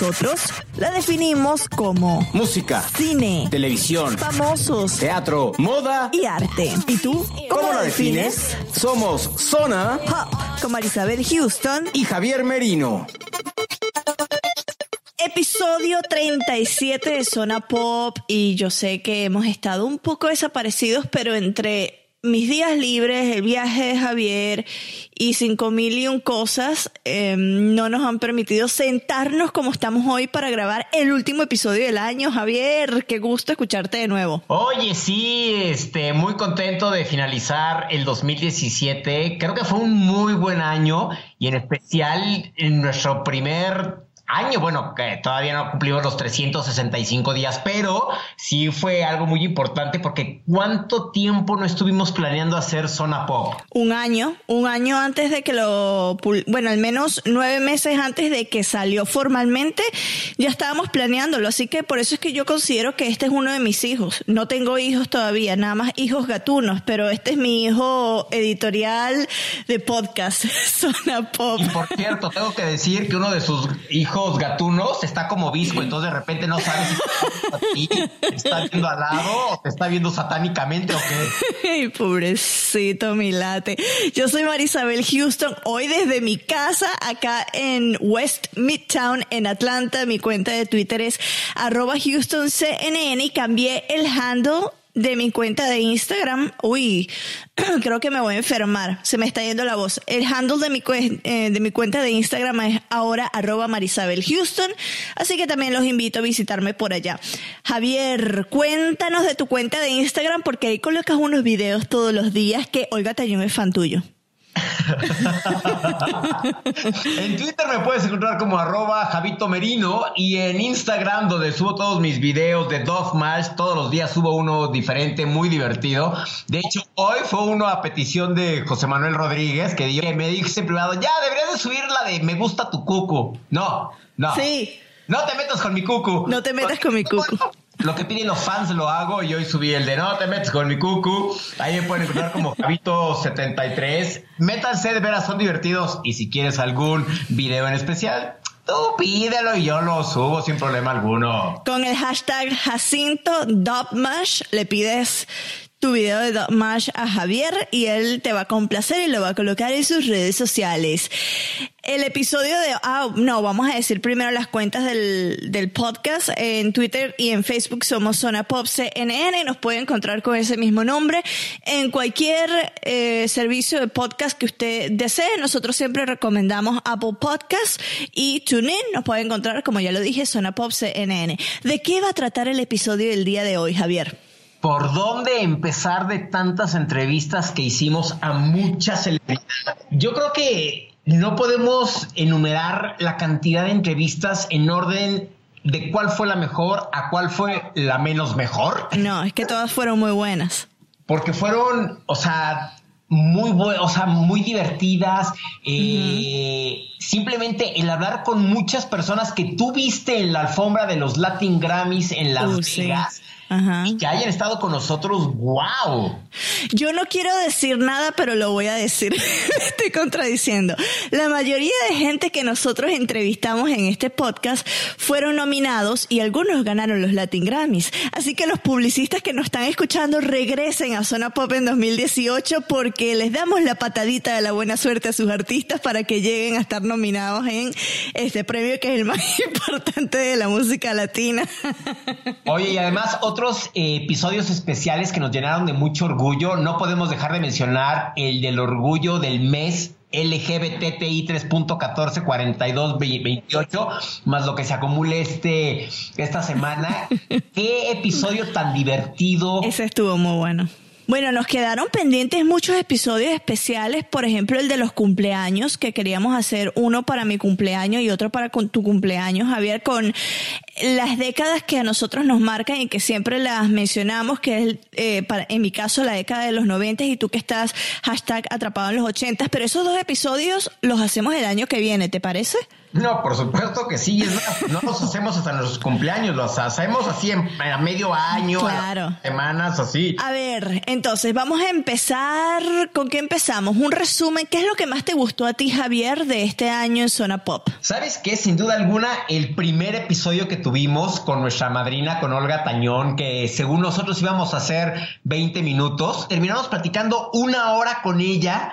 Nosotros la definimos como Música, cine, televisión, famosos teatro, moda. y arte. ¿Y tú? ¿Cómo la defines? Somos Zona Pop, con Marisabel Houston, y Javier Merino. episodio 37 de Zona Pop. Y yo sé que hemos estado un poco desaparecidos, pero entre mis días libres, el viaje de Javier y cinco mil y un cosas eh, no nos han permitido sentarnos como estamos hoy para grabar el último episodio del año. Javier, qué gusto escucharte de nuevo. Oye, sí, este, muy contento de finalizar el 2017. Creo que fue un muy buen año y en especial en nuestro primer año, bueno, que todavía no cumplimos los 365 días, pero sí fue algo muy importante porque ¿cuánto tiempo no estuvimos planeando hacer Zona Pop? Un año, un año antes de que lo, bueno, al menos nueve meses antes de que salió formalmente, ya estábamos planeándolo, así que por eso es que yo considero que este es uno de mis hijos. No tengo hijos todavía, nada más hijos gatunos, pero este es mi hijo editorial de podcast, Zona Pop. Y por cierto, tengo que decir que uno de sus hijos gatunos está como visco, entonces de repente no sabes si te está viendo al lado o te está viendo satánicamente o qué. Pobrecito mi late. Yo soy Marisabel Houston, hoy desde mi casa acá en West Midtown en Atlanta. Mi cuenta de Twitter es arroba HoustonCNN y cambié el handle de mi cuenta de Instagram. Uy, creo que me voy a enfermar. Se me está yendo la voz. El handle de mi, eh, de mi cuenta de Instagram es ahora arroba Marisabel Houston. Así que también los invito a visitarme por allá. Javier, cuéntanos de tu cuenta de Instagram porque ahí colocas unos videos todos los días que Olga Tañón es fan tuyo. En Twitter me puedes encontrar como arroba Javito Merino y en Instagram donde subo todos mis videos de Dove Match, todos los días subo uno diferente, muy divertido. De hecho, hoy fue uno a petición de José Manuel Rodríguez que, dijo- que me dice en privado, ya deberías de subir la de me gusta tu cucu. No, no. Sí. No te metas con mi cucu. No te metas con mi cucu. Lo que piden los fans lo hago y hoy subí el de no te metas con mi cucu. Ahí me pueden encontrar como Javito73. Métanse, de veras, son divertidos. Y si quieres algún video en especial, tú pídelo y yo lo subo sin problema alguno. Con el hashtag Jacinto Dopmash le pides tu video de Dopmash a Javier y él te va a complacer y lo va a colocar en sus redes sociales. El episodio de... Ah, no, vamos a decir primero las cuentas del, del podcast. En Twitter y en Facebook somos Zona Pop CNN. Nos puede encontrar con ese mismo nombre en cualquier eh, servicio de podcast que usted desee. Nosotros siempre recomendamos Apple Podcast y TuneIn. Nos puede encontrar, como ya lo dije, Zona Pop CNN. ¿De qué va a tratar el episodio del día de hoy, Javier? ¿Por dónde empezar de tantas entrevistas que hicimos a muchas celebridades? Yo creo que no podemos enumerar la cantidad de entrevistas en orden de cuál fue la mejor a cuál fue la menos mejor. No, es que todas fueron muy buenas. Porque fueron, o sea, muy buenas, o sea, muy divertidas. eh, Simplemente el hablar con muchas personas que tú viste en la alfombra de los Latin Grammys en Las Uh, sí. Y que hayan estado con nosotros, wow. Yo no quiero decir nada, pero lo voy a decir. estoy contradiciendo. La mayoría de gente que nosotros entrevistamos en este podcast fueron nominados y algunos ganaron los Latin Grammys. Así que los publicistas que nos están escuchando regresen a Zona Pop en 2018 porque les damos la patadita de la buena suerte a sus artistas para que lleguen a estar nominados en este premio que es el más importante de la música latina. Oye, y además otros eh, episodios especiales que nos llenaron de mucho orgullo. No podemos dejar de mencionar el del orgullo del mes LGBTI 3.144228, más lo que se acumule este, esta semana. Qué episodio tan divertido. Ese estuvo muy bueno. Bueno, nos quedaron pendientes muchos episodios especiales, por ejemplo el de los cumpleaños, que queríamos hacer uno para mi cumpleaños y otro para tu cumpleaños, Javier, con las décadas que a nosotros nos marcan y que siempre las mencionamos, que es eh, en mi caso la década de los 90 y tú que estás hashtag atrapado en los 80, pero esos dos episodios los hacemos el año que viene, ¿te parece? No, por supuesto que sí. No los hacemos hasta nuestros cumpleaños, los hacemos así en, a medio año, claro. semanas, así. A ver, entonces vamos a empezar. ¿Con qué empezamos? Un resumen. ¿Qué es lo que más te gustó a ti, Javier, de este año en Zona Pop? ¿Sabes qué? Sin duda alguna, el primer episodio que tuvimos con nuestra madrina, con Olga Tañón, que según nosotros íbamos a hacer 20 minutos, terminamos platicando una hora con ella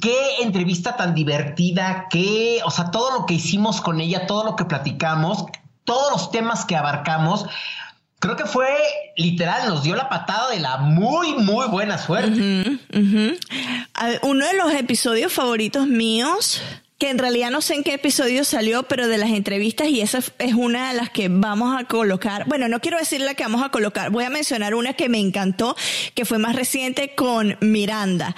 qué entrevista tan divertida, qué, o sea, todo lo que hicimos con ella, todo lo que platicamos, todos los temas que abarcamos. Creo que fue literal, nos dio la patada de la muy, muy buena suerte. Uno de los episodios favoritos míos, que en realidad no sé en qué episodio salió, pero de las entrevistas, y esa es una de las que vamos a colocar. Bueno, no quiero decir la que vamos a colocar, voy a mencionar una que me encantó, que fue más reciente con Miranda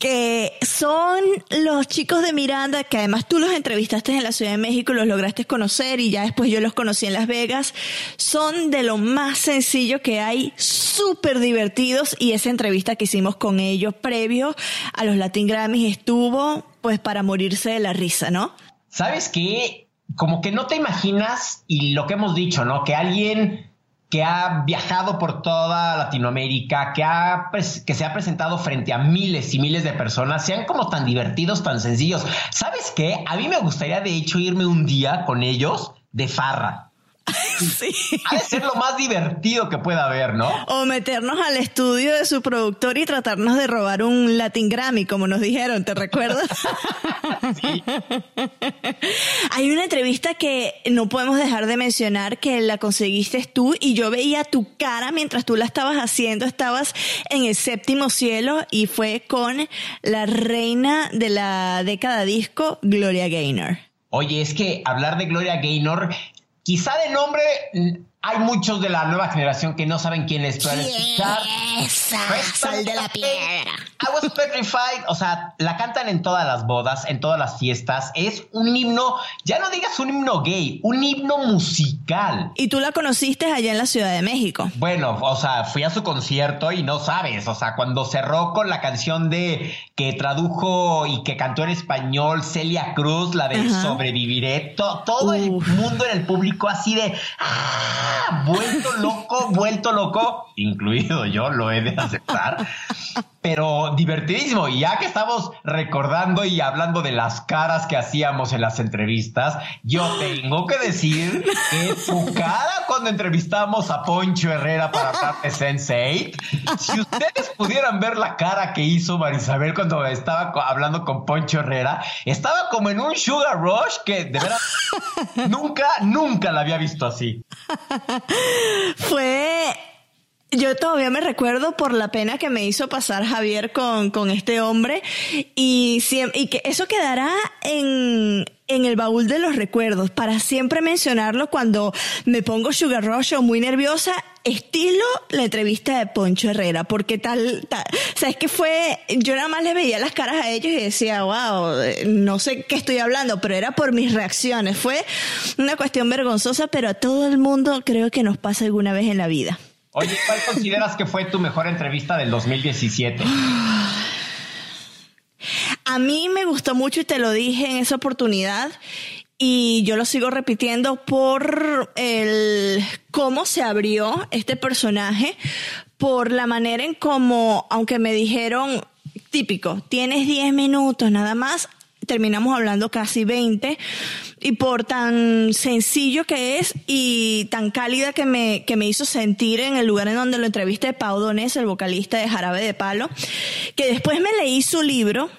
que son los chicos de Miranda, que además tú los entrevistaste en la Ciudad de México, los lograste conocer y ya después yo los conocí en Las Vegas, son de lo más sencillo que hay, súper divertidos y esa entrevista que hicimos con ellos previo a los Latin Grammys estuvo pues para morirse de la risa, ¿no? ¿Sabes qué? Como que no te imaginas y lo que hemos dicho, ¿no? Que alguien que ha viajado por toda Latinoamérica, que, ha, que se ha presentado frente a miles y miles de personas, sean como tan divertidos, tan sencillos. ¿Sabes qué? A mí me gustaría de hecho irme un día con ellos de farra. Sí. Ha de ser lo más divertido que pueda haber, ¿no? O meternos al estudio de su productor y tratarnos de robar un Latin Grammy, como nos dijeron, ¿te recuerdas? sí. Hay una entrevista que no podemos dejar de mencionar que la conseguiste tú y yo veía tu cara mientras tú la estabas haciendo, estabas en el séptimo cielo y fue con la reina de la década disco, Gloria Gaynor. Oye, es que hablar de Gloria Gaynor Quizá de nombre hay muchos de la nueva generación que no saben quién es, pero Sal de la piedra. I was petrified. O sea, la cantan en todas las bodas, en todas las fiestas. Es un himno, ya no digas un himno gay, un himno musical. Y tú la conociste allá en la Ciudad de México. Bueno, o sea, fui a su concierto y no sabes. O sea, cuando cerró con la canción de que tradujo y que cantó en español Celia Cruz, la de Sobreviviré, todo el mundo en el público así de. ¡ah! Vuelto loco, vuelto loco, incluido yo, lo he de aceptar, pero divertidísimo. Y ya que estamos recordando y hablando de las caras que hacíamos en las entrevistas, yo tengo que decir que tu cara cuando entrevistamos a Poncho Herrera para hablar de Sense8, si ustedes pudieran ver la cara que hizo Marisabel cuando estaba hablando con Poncho Herrera, estaba como en un sugar rush que de verdad nunca, nunca la había visto así. Fue yo todavía me recuerdo por la pena que me hizo pasar Javier con, con este hombre y, y que eso quedará en, en el baúl de los recuerdos para siempre mencionarlo cuando me pongo Sugar Rush o muy nerviosa, estilo la entrevista de Poncho Herrera, porque tal, tal, o que fue, yo nada más le veía las caras a ellos y decía, wow, no sé qué estoy hablando, pero era por mis reacciones, fue una cuestión vergonzosa, pero a todo el mundo creo que nos pasa alguna vez en la vida. Oye, ¿cuál consideras que fue tu mejor entrevista del 2017? A mí me gustó mucho y te lo dije en esa oportunidad. y yo lo sigo repitiendo por el cómo se abrió este personaje, por la manera en cómo, aunque me dijeron típico, tienes 10 minutos nada más, terminamos hablando casi 20 y por tan sencillo que es y tan cálida que me, que me hizo sentir en el lugar en donde lo entrevisté Pau Donés, el vocalista de Jarabe de Palo, que después me leí su libro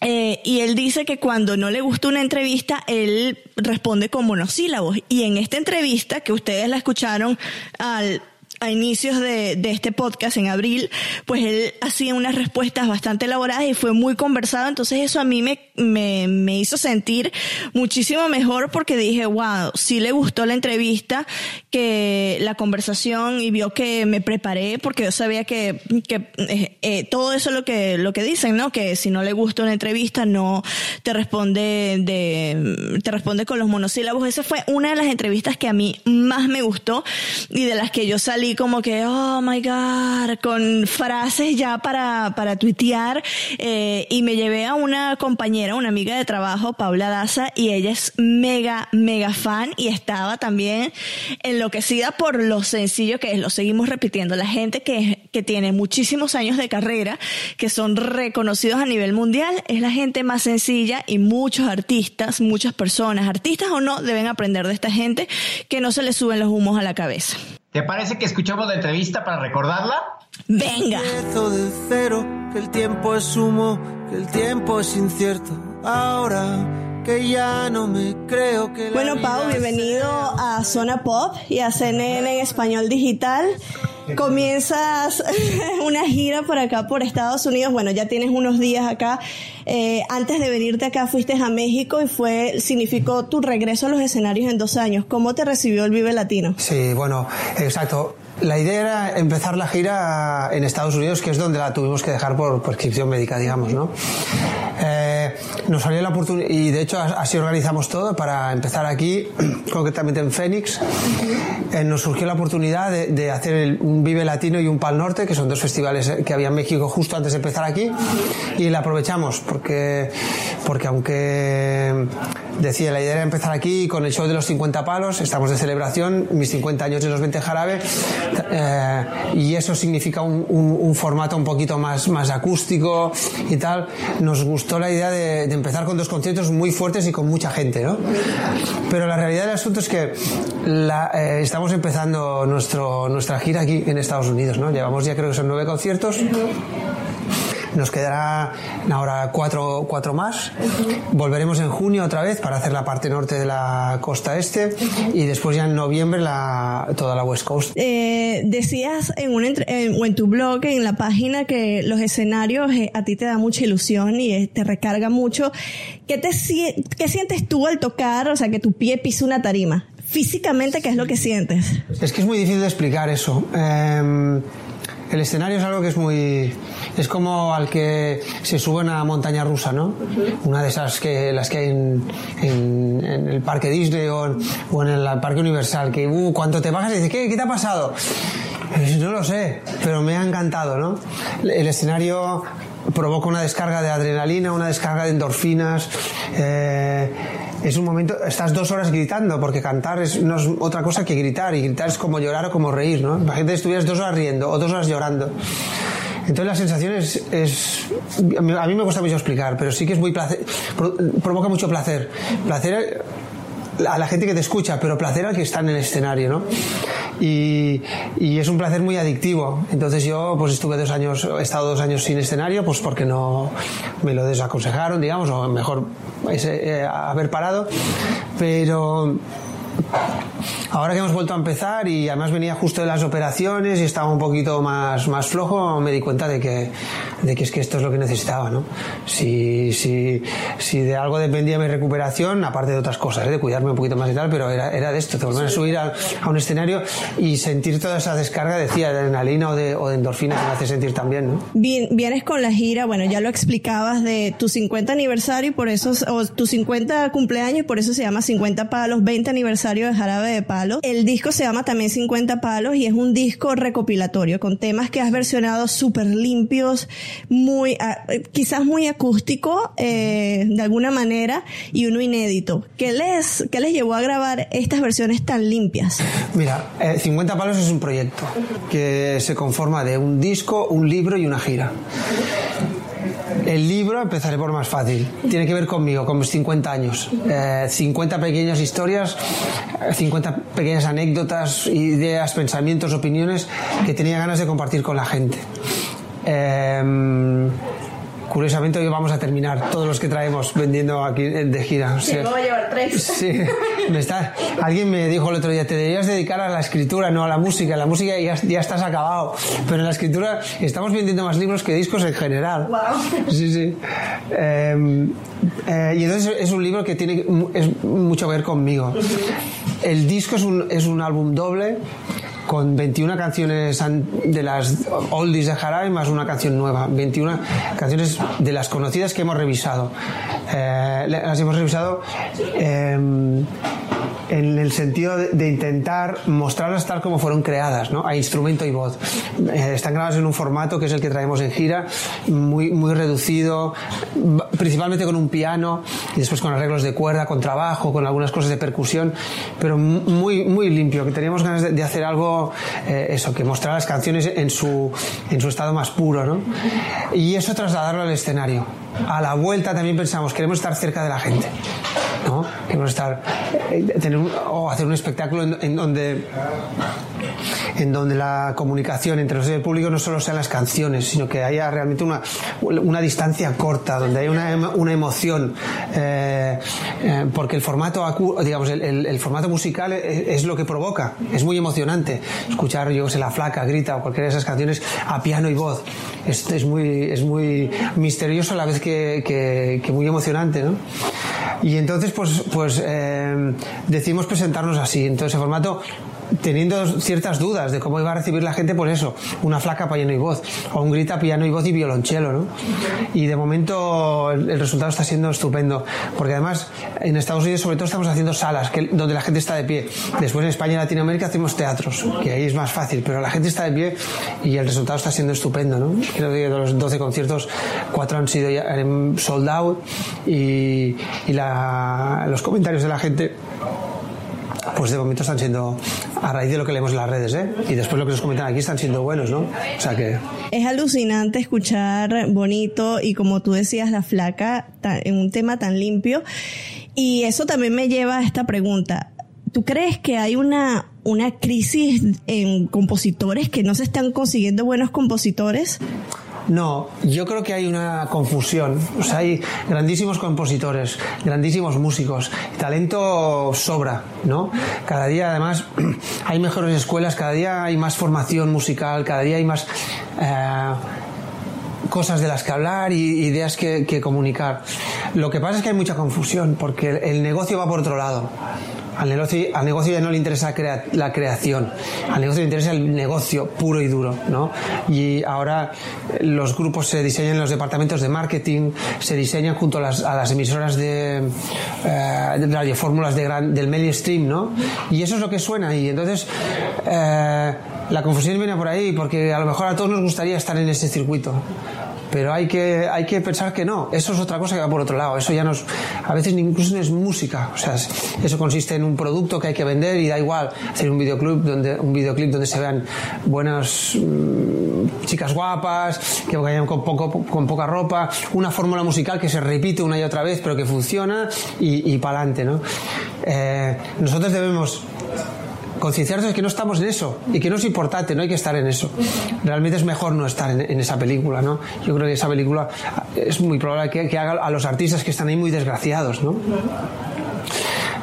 eh, y él dice que cuando no le gusta una entrevista, él responde con monosílabos. Y en esta entrevista, que ustedes la escucharon al a inicios de, de, este podcast en abril, pues él hacía unas respuestas bastante elaboradas y fue muy conversado, entonces eso a mí me, me, hizo sentir muchísimo mejor porque dije, wow, sí le gustó la entrevista, que la conversación y vio que me preparé porque yo sabía que, eh, eh, todo eso es lo que, lo que dicen, ¿no? Que si no le gusta una entrevista no te responde de, te responde con los monosílabos. Esa fue una de las entrevistas que a mí más me gustó y de las que yo salí como que, oh my God, con frases ya para, para tuitear. Eh, y me llevé a una compañera, una amiga de trabajo, Paula Daza, y ella es mega, mega fan y estaba también enloquecida por lo sencillo que es. Lo seguimos repitiendo. La gente que, que tiene muchísimos años de carrera, que son reconocidos a nivel mundial, es la gente más sencilla y muchos artistas, muchas personas, artistas o no, deben aprender de esta gente que no se les suben los humos a la cabeza. ¿Te parece que escuchamos la entrevista para recordarla? Venga. de cero, que el tiempo es humo, que el tiempo es incierto. Ahora que ya no me creo que Bueno, Pau, bienvenido a Zona Pop y a CNN en español digital. Comienzas una gira por acá, por Estados Unidos. Bueno, ya tienes unos días acá. Eh, antes de venirte acá fuiste a México y fue, significó tu regreso a los escenarios en dos años. ¿Cómo te recibió el Vive Latino? Sí, bueno, exacto. La idea era empezar la gira en Estados Unidos, que es donde la tuvimos que dejar por prescripción médica, digamos, ¿no? Eh, nos salió la oportunidad, y de hecho así organizamos todo para empezar aquí, concretamente en Phoenix. Eh, nos surgió la oportunidad de, hacer un Vive Latino y un Pal Norte, que son dos festivales que había en México justo antes de empezar aquí, y la aprovechamos porque, porque aunque decía la idea era empezar aquí con el show de los 50 palos, estamos de celebración, mis 50 años de los 20 jarabe, eh, y eso significa un, un, formato un poquito más, más acústico y tal. Nos gustó la idea de, de, empezar con dos conciertos muy fuertes y con mucha gente, ¿no? Pero la realidad del asunto es que la, eh, estamos empezando nuestro, nuestra gira aquí en Estados Unidos, ¿no? Llevamos ya creo que son nueve conciertos. Nos quedará ahora cuatro, cuatro más. Volveremos en junio otra vez para hacer la parte norte de la costa este y después ya en noviembre la, toda la West Coast. Eh, decías en, un en, o en tu blog, en la página, que los escenarios eh, a ti te da mucha ilusión y eh, te recarga mucho. ¿Qué, te, ¿Qué sientes tú al tocar, o sea, que tu pie pisa una tarima? Físicamente, ¿qué es lo que sientes? Es que es muy difícil de explicar eso. Eh, el escenario es algo que es muy es como al que se sube una montaña rusa no una de esas que las que hay en, en, el parque Disney o en, el parque Universal que uh, cuando te bajas y dices ¿qué, qué te ha pasado no lo sé pero me ha encantado no el escenario provoca una descarga de adrenalina una descarga de endorfinas eh, es un momento, estás dos horas gritando, porque cantar es, no es otra cosa que gritar, y gritar es como llorar o como reír, ¿no? Imagínate estuvieras dos horas riendo o dos horas llorando. Entonces la sensación es, a mí me cuesta mucho explicar, pero sí que es muy placer, provoca mucho placer. Placer a la gente que te escucha, pero placer al que está en el escenario, ¿no? Y, y, es un placer muy adictivo. Entonces yo pues estuve dos años, he estado dos años sin escenario, pues porque no me lo desaconsejaron, digamos, o mejor eh, haber parado. Pero Ahora que hemos vuelto a empezar y además venía justo de las operaciones y estaba un poquito más, más flojo, me di cuenta de que, de que es que esto es lo que necesitaba, ¿no? Si, si, si de algo dependía mi recuperación, aparte de otras cosas, ¿eh? de cuidarme un poquito más y tal, pero era, era de esto, de volver a subir a, a, un escenario y sentir toda esa descarga, decía, de adrenalina o de, o de endorfina que me hace sentir también, ¿no? vienes con la gira, bueno, ya lo explicabas de tu 50 aniversario y por eso, o tu 50 cumpleaños, por eso se llama 50 para los 20 aniversario de Jarabe de Palos. El disco se llama también 50 Palos y es un disco recopilatorio con temas que has versionado súper limpios, muy, ah, quizás muy acústico eh, de alguna manera y uno inédito. ¿Qué les, ¿Qué les llevó a grabar estas versiones tan limpias? Mira, 50 eh, Palos es un proyecto que se conforma de un disco, un libro y una gira. El libro, empezaré por más fácil, tiene que ver conmigo, con mis 50 años. 50 eh, pequeñas historias, 50 pequeñas anécdotas, ideas, pensamientos, opiniones que tenía ganas de compartir con la gente. Eh, Curiosamente hoy vamos a terminar todos los que traemos vendiendo aquí de gira. sí, a llevar tres. Sí, me está, alguien me dijo el otro día, te deberías dedicar a la escritura, no a la música. La música ya, ya estás acabado, pero en la escritura estamos vendiendo más libros que discos en general. Wow. Sí, sí. Em, eh, y entonces es un libro que tiene es mucho que ver conmigo. El disco es un, es un álbum doble con 21 canciones de las oldies de Jarabe más una canción nueva. 21 canciones de las conocidas que hemos revisado. Eh, las hemos revisado eh, en el sentido de, intentar mostrarlas tal como fueron creadas, ¿no? a instrumento y voz. Eh, están grabadas en un formato que es el que traemos en gira, muy, muy reducido, principalmente con un piano y después con arreglos de cuerda, con trabajo, con algunas cosas de percusión, pero muy, muy limpio, que teníamos ganas de, hacer algo, eh, eso, que mostrar las canciones en su, en su estado más puro, ¿no? Y eso trasladarlo al escenario. A la vuelta también pensamos, queremos estar cerca de la gente. ¿no? Queremos estar, eh, tener o hacer un espectáculo en, donde en donde la comunicación entre nosotros y el público no solo sean las canciones, sino que haya realmente una, una distancia corta, donde haya una, una emoción, eh, eh, porque el formato, digamos, el, el, formato musical es, lo que provoca, es muy emocionante escuchar, yo sé, La Flaca, Grita o cualquiera de esas canciones a piano y voz, es, es muy, es muy misterioso a la vez que, muy emocionante, ¿no? Y entonces, pues, pues eh, decidimos presentarnos así. Entonces, el formato teniendo ciertas dudas de cómo iba a recibir la gente, pues eso, una flaca piano y voz, o un grita piano y voz y violonchelo, ¿no? Y de momento el, resultado está siendo estupendo, porque además en Estados Unidos sobre todo estamos haciendo salas donde la gente está de pie. Después en España y Latinoamérica hacemos teatros, que ahí es más fácil, pero la gente está de pie y el resultado está siendo estupendo, ¿no? Creo que de los 12 conciertos, cuatro han sido ya sold out y, los comentarios de la gente pues de momento están siendo, a raíz de lo que leemos en las redes, ¿eh? Y después lo que nos comentan aquí están siendo buenos, ¿no? O sea que... Es alucinante escuchar bonito y como tú decías, la flaca en un tema tan limpio. Y eso también me lleva a esta pregunta. ¿Tú crees que hay una, una crisis en compositores que no se están consiguiendo buenos compositores? No, yo creo que hay una confusión. O sea, hay grandísimos compositores, grandísimos músicos, talento sobra, ¿no? Cada día, además, hay mejores escuelas, cada día hay más formación musical, cada día hay más eh, cosas de las que hablar y ideas que, que comunicar. Lo que pasa es que hay mucha confusión, porque el negocio va por otro lado. Al negocio, al negocio ya no le interesa la creación, al negocio le interesa el negocio puro y duro, ¿no? Y ahora los grupos se diseñan en los departamentos de marketing, se diseñan junto a las, emisoras de, eh, radiofórmulas de del mainstream, ¿no? Y eso es lo que suena y entonces eh, la confusión viene por ahí porque a lo mejor a todos nos gustaría estar en ese circuito pero hay que, hay que pensar que no, eso es otra cosa que va por otro lado, eso ya no es, a veces incluso no es música, o sea, eso consiste en un producto que hay que vender y da igual hacer un videoclip donde, un videoclip donde se vean buenas mm, chicas guapas, que vayan con, poco, con poca ropa, una fórmula musical que se repite una y otra vez pero que funciona y, y para adelante, ¿no? Eh, nosotros debemos concienciarnos de que no estamos en eso y que no es importante, no hay que estar en eso. Realmente es mejor no estar en, esa película, ¿no? Yo creo que esa película es muy probable que, que haga a los artistas que están ahí muy desgraciados, ¿no?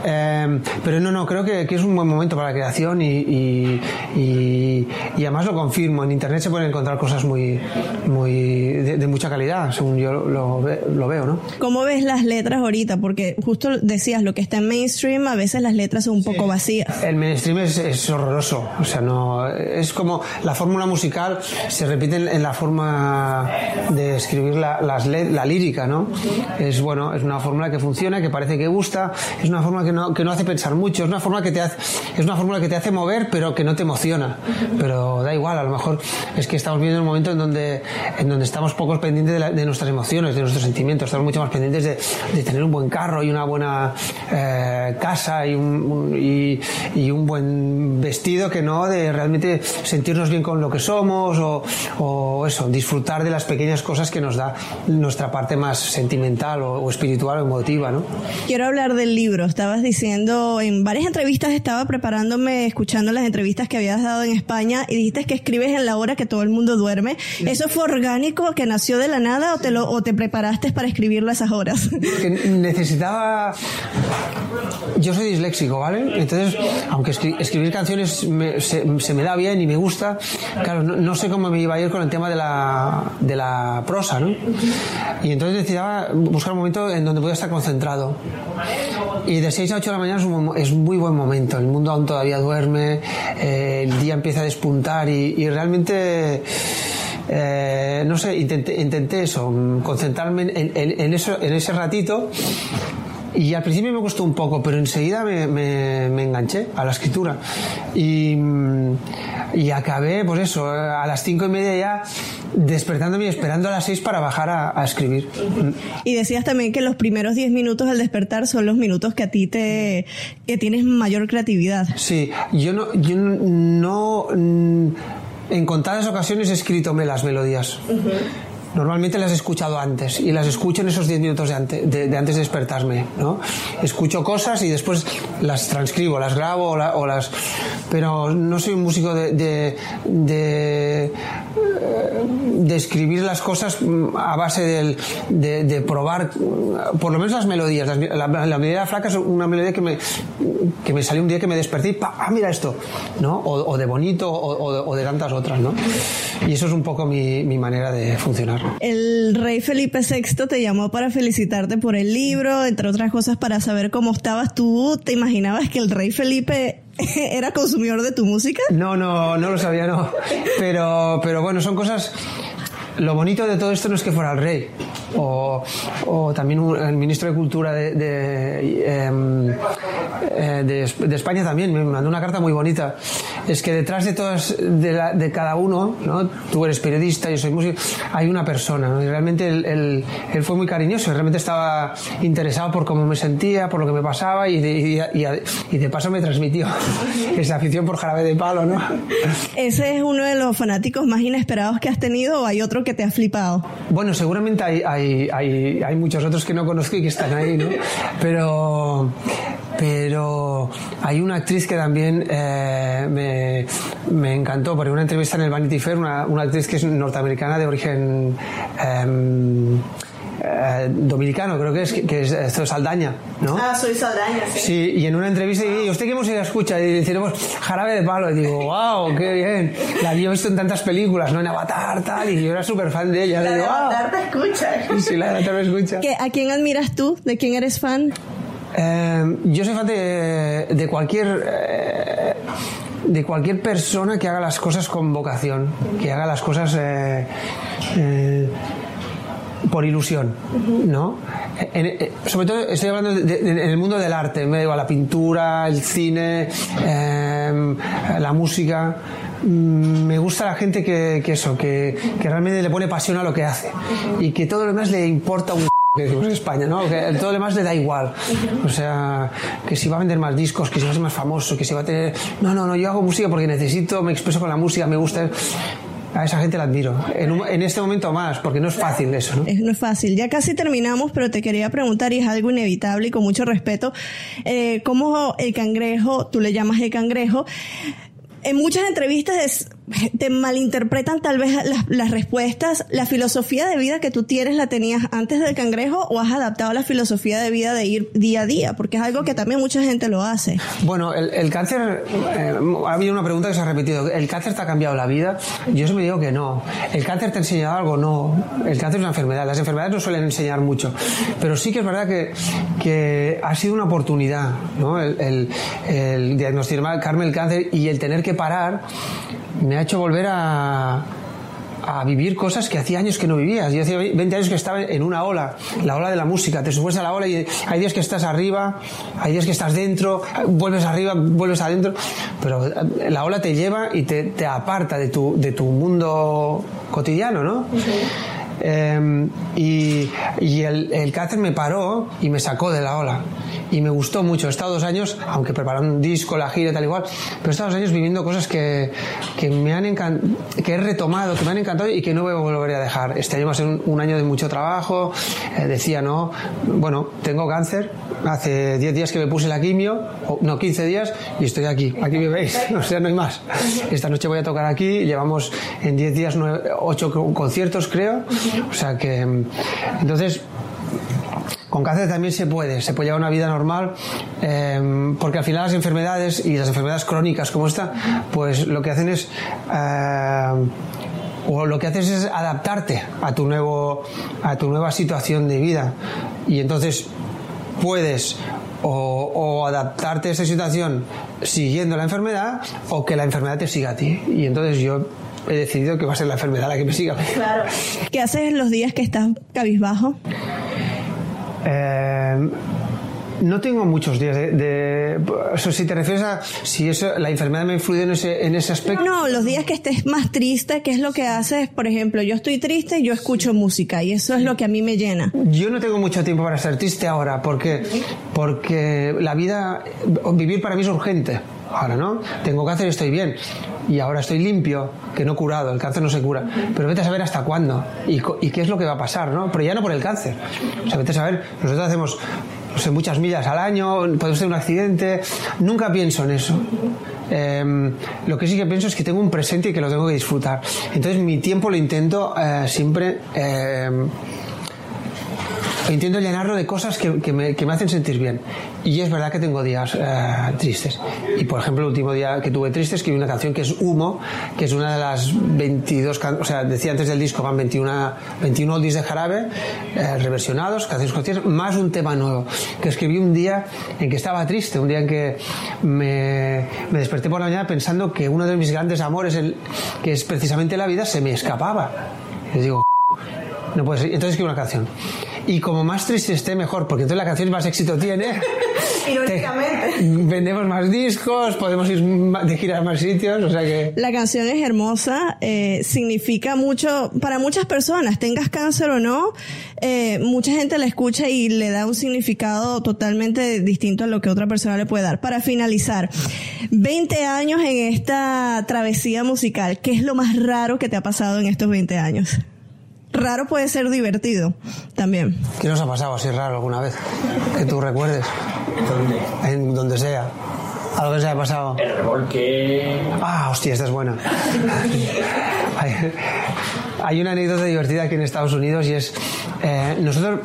Eh, pero no, no, creo que, es un buen momento para la creación y, y, además lo confirmo. En Internet se pueden encontrar cosas muy, muy de, mucha calidad, según yo lo, lo, veo, ¿no? ¿Cómo ves las letras ahorita? Porque justo decías, lo que está en mainstream, a veces las letras son un poco vacías. El mainstream es, horroroso. O sea, no, es como la fórmula musical se repite en, la forma de escribir la, las, la lírica, ¿no? Es bueno, es una fórmula que funciona, que parece que gusta, es una forma que que no, que no hace pensar mucho, es una forma que te hace, es una fórmula que te hace mover, pero que no te emociona. Pero da igual, a lo mejor es que estamos viviendo un momento en donde, en donde estamos pocos pendientes de, nuestras emociones, de nuestros sentimientos, estamos mucho más pendientes de, de tener un buen carro y una buena eh, casa y un, y, y, un buen vestido que no de realmente sentirnos bien con lo que somos o, o eso, disfrutar de las pequeñas cosas que nos da nuestra parte más sentimental o, o espiritual o emotiva, ¿no? Quiero hablar del libro. Estabas diciendo en varias entrevistas, estaba preparándome, escuchando las entrevistas que habías dado en España y dijiste que escribes en la hora que todo el mundo duerme. ¿Eso fue orgánico, que nació de la nada o te, lo, o te preparaste para escribirlo a esas horas? Que necesitaba... Yo soy disléxico, ¿vale? Entonces, aunque escribir canciones se, me da bien y me gusta, claro, no, sé cómo me iba a ir con el tema de la, de la prosa, ¿no? Y entonces necesitaba buscar un momento en donde pudiera estar concentrado. Y de 6 a 8 de la mañana es un, es muy buen momento. El mundo aún todavía duerme, eh, el día empieza a despuntar y, realmente... Eh, no sé, intenté, intenté eso, concentrarme en, eso, en ese ratito y al principio me costó un poco, pero enseguida me, me, enganché a la escritura. Y, y, acabé, pues eso, a las cinco y media ya despertándome y esperando a las seis para bajar a, escribir. Y decías también que los primeros diez minutos al despertar son los minutos que a ti te que tienes mayor creatividad. Sí, yo no, yo no en contadas ocasiones he escrito las melodías. Normalmente las he escuchado antes y las escucho en esos 10 minutos de antes de, antes de despertarme, ¿no? Escucho cosas y después las transcribo, las grabo las... Pero no soy un músico de, de, de, escribir las cosas a base del, de, probar, por lo menos las melodías. La, melodía flaca es una melodía que me, que me salió un día que me desperté y ¡ah, mira esto! ¿no? O, de bonito o, o, de tantas otras, ¿no? Y eso es un poco mi, mi manera de funcionar. El rey Felipe VI te llamó para felicitarte por el libro, entre otras cosas para saber cómo estabas tú. ¿Te imaginabas que el rey Felipe era consumidor de tu música? No, no, no lo sabía, no. Pero, pero bueno, son cosas lo bonito de todo esto no es que fuera el rey o, o también el ministro de Cultura de, de, em, eh, de, España también me mandó una carta muy bonita. Es que detrás de todas, de, la, de cada uno, ¿no? tú eres periodista, yo soy músico, hay una persona. ¿no? Y realmente él, él, él, fue muy cariñoso, realmente estaba interesado por cómo me sentía, por lo que me pasaba y de, y, y de paso me transmitió esa afición por jarabe de palo. ¿no? ¿Ese es uno de los fanáticos más inesperados que has tenido o hay otro que te ha flipado? Bueno, seguramente hay, hay, hay, muchos otros que no conozco y que están ahí, ¿no? Pero, pero hay una actriz que también eh, me, me, encantó, porque una entrevista en el Vanity Fair, una, actriz que es norteamericana de origen... Eh, eh, dominicano, creo que es, que es esto es Saldaña, ¿no? Ah, soy Saldaña, sí. Sí, y en una entrevista, y ¿usted qué música escucha? Y decimos, jarabe de palo. Y digo, wow, qué bien. La había visto en tantas películas, ¿no? En Avatar, tal, y yo era súper fan de ella. La de Avatar te escucha. Sí, la de Avatar me escucha. ¿A quién admiras tú? ¿De quién eres fan? Eh, yo soy fan de, de cualquier... Eh, de cualquier persona que haga las cosas con vocación, que haga las cosas eh, eh por ilusión, ¿no? sobre todo estoy hablando en el mundo del arte, me digo, la pintura, el cine, em, la música. Mm, me gusta la gente que, eso, que, realmente le pone pasión a lo que hace y que todo lo demás le importa un que decimos en España, ¿no? Que todo lo demás le da igual. O sea, que si va a vender más discos, que si va a ser más famoso, que si va a tener... No, no, no, yo hago música porque necesito, me expreso con la música, me gusta a esa gente la admiro. En, este momento más, porque no es fácil eso, ¿no? no es fácil. Ya casi terminamos, pero te quería preguntar, y es algo inevitable y con mucho respeto, eh, ¿cómo el cangrejo, tú le llamas el cangrejo, en muchas entrevistas te malinterpretan tal vez las, respuestas. ¿La filosofía de vida que tú tienes la tenías antes del cangrejo o has adaptado la filosofía de vida de ir día a día? Porque es algo que también mucha gente lo hace. Bueno, el, cáncer, eh, ha habido una pregunta que se ha repetido. ¿El cáncer te ha cambiado la vida? Yo se me digo que no. ¿El cáncer te ha enseñado algo? No. El cáncer es una enfermedad. Las enfermedades no suelen enseñar mucho. Pero sí que es verdad que, que ha sido una oportunidad, ¿no? El, el, el diagnosticarme el cáncer y el tener que parar me ha hecho volver a, a vivir cosas que hacía años que no vivías. Yo hacía 20 años que estaba en una ola, la ola de la música. Te subes a la ola y hay días que estás arriba, hay días que estás dentro, vuelves arriba, vuelves adentro, pero la ola te lleva y te, aparta de tu, de tu mundo cotidiano, ¿no? Em, y, el, el cáncer me paró y me sacó de la ola y me gustó mucho. He estado dos años, aunque preparando un disco, la gira y tal igual, pero he estado dos años viviendo cosas que, que me han que he retomado, que me han encantado y que no voy a volver a dejar. Este año va a ser un, año de mucho trabajo. Eh, decía, no, bueno, tengo cáncer. Hace 10 días que me puse la quimio, no, 15 días, y estoy aquí. Aquí me veis, o sea, no hay más. Esta noche voy a tocar aquí. Llevamos en 10 días 8 conciertos, creo. O sea que, entonces, con cáncer también se puede, se puede llevar una vida normal, em, porque al final las enfermedades y las enfermedades crónicas como esta, pues lo que hacen es, em, o lo que haces es adaptarte a tu nuevo, a tu nueva situación de vida. Y entonces puedes o, adaptarte a esa situación siguiendo la enfermedad o que la enfermedad te siga a ti. Y entonces yo he decidido que va a ser la enfermedad la que me siga. Claro. ¿Qué haces los días que estás cabizbajo? Eh, no tengo muchos días de, si te refieres a si eso, la enfermedad me influye en ese, en ese aspecto. No, los días que estés más triste, ¿qué es lo que haces? Por ejemplo, yo estoy triste, yo escucho música y eso es lo que a mí me llena. Yo no tengo mucho tiempo para estar triste ahora porque, porque la vida, vivir para mí es urgente. Ahora no, tengo cáncer y estoy bien. Y ahora estoy limpio, que no curado, el cáncer no se cura. Pero vete a saber hasta cuándo y, qué es lo que va a pasar, ¿no? Pero ya no por el cáncer. O sea, vete a saber, nosotros hacemos no sé, muchas millas al año, puede ser un accidente. Nunca pienso en eso. Em, lo que sí que pienso es que tengo un presente y que lo tengo que disfrutar. Entonces mi tiempo lo intento eh, siempre em, intento llenarlo de cosas que, me, que, me, hacen sentir bien. Y es verdad que tengo días eh, tristes. Y por ejemplo, el último día que tuve triste escribí una canción que es Humo, que es una de las 22 o sea, decía antes del disco van 21, 21 oldies de jarabe, eh, reversionados, canciones conciertos, más un tema nuevo, que escribí un día en que estaba triste, un día en que me, me desperté por la mañana pensando que uno de mis grandes amores, el, que es precisamente la vida, se me escapaba. Y digo, no puede ser. Entonces escribí una canción. Y como más triste esté, mejor, porque entonces la canción más éxito tiene. Irónicamente. vendemos más discos, podemos ir de gira a más sitios, o sea que... La canción es hermosa, eh, significa mucho para muchas personas, tengas cáncer o no, eh, mucha gente la escucha y le da un significado totalmente distinto a lo que otra persona le puede dar. Para finalizar, 20 años en esta travesía musical, ¿qué es lo más raro que te ha pasado en estos 20 años? Raro puede ser divertido también. ¿Qué nos ha pasado así raro alguna vez? Que tú recuerdes. En donde sea. Algo que se haya pasado. El revolque. Ah, hostia, esta es buena. hay, una anécdota divertida aquí en Estados Unidos y es. Eh, nosotros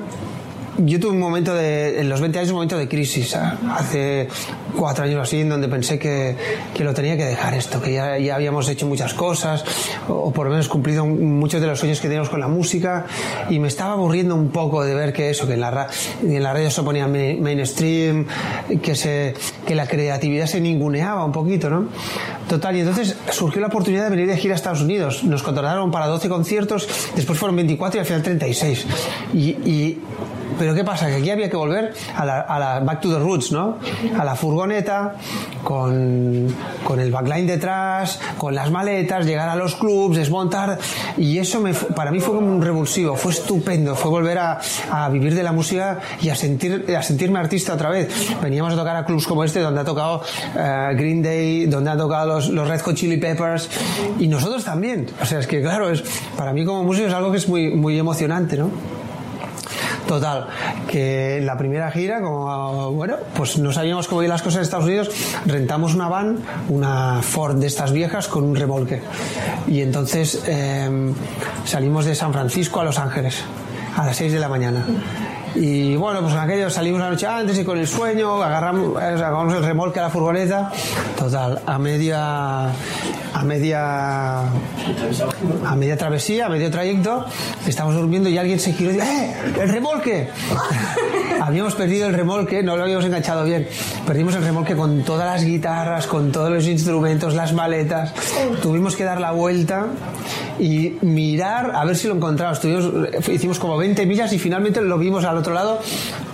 yo tuve un momento de, en los 20 años, un momento de crisis, hace cuatro años así, en donde pensé que, que lo tenía que dejar esto, que ya, ya, habíamos hecho muchas cosas, o, por lo menos cumplido muchos de los sueños que teníamos con la música, y me estaba aburriendo un poco de ver que eso, que en la, en la radio se ponía mainstream, que, se, que la creatividad se ninguneaba un poquito, ¿no? Total, y entonces surgió la oportunidad de venir de gira a Estados Unidos. Nos contrataron para 12 conciertos, después fueron 24 y al final 36. Y, y pero ¿qué pasa? Que aquí había que volver a la, back to the roots, ¿no? A la furgoneta, con, con, el backline detrás, con las maletas, llegar a los clubs, desmontar. Y eso me, para mí fue como un revulsivo, fue estupendo, fue volver a, a vivir de la música y a, sentir, a sentirme artista otra vez. Veníamos a tocar a clubs como este, donde ha tocado uh, Green Day, donde ha tocado los, los Red Hot Chili Peppers, y nosotros también. O sea, es que claro, es, para mí como músico es algo que es muy, muy emocionante, ¿no? Total, que la primera gira, como bueno, pues no sabíamos cómo ir las cosas en Estados Unidos, rentamos una van, una Ford de estas viejas con un remolque. Y entonces em, salimos de San Francisco a Los Ángeles a las 6 de la mañana. Y bueno, pues en aquello salimos la noche antes y con el sueño, agarramos, agarramos el remolque a la furgoneta. Total, a media a media a media travesía, a medio trayecto, estamos durmiendo y alguien se giró y dijo, ¡eh! ¡El remolque! habíamos perdido el remolque, no lo habíamos enganchado bien. Perdimos el remolque con todas las guitarras, con todos los instrumentos, las maletas. Tuvimos que dar la vuelta y mirar a ver si lo encontramos. hicimos como 20 millas y finalmente lo vimos al otro lado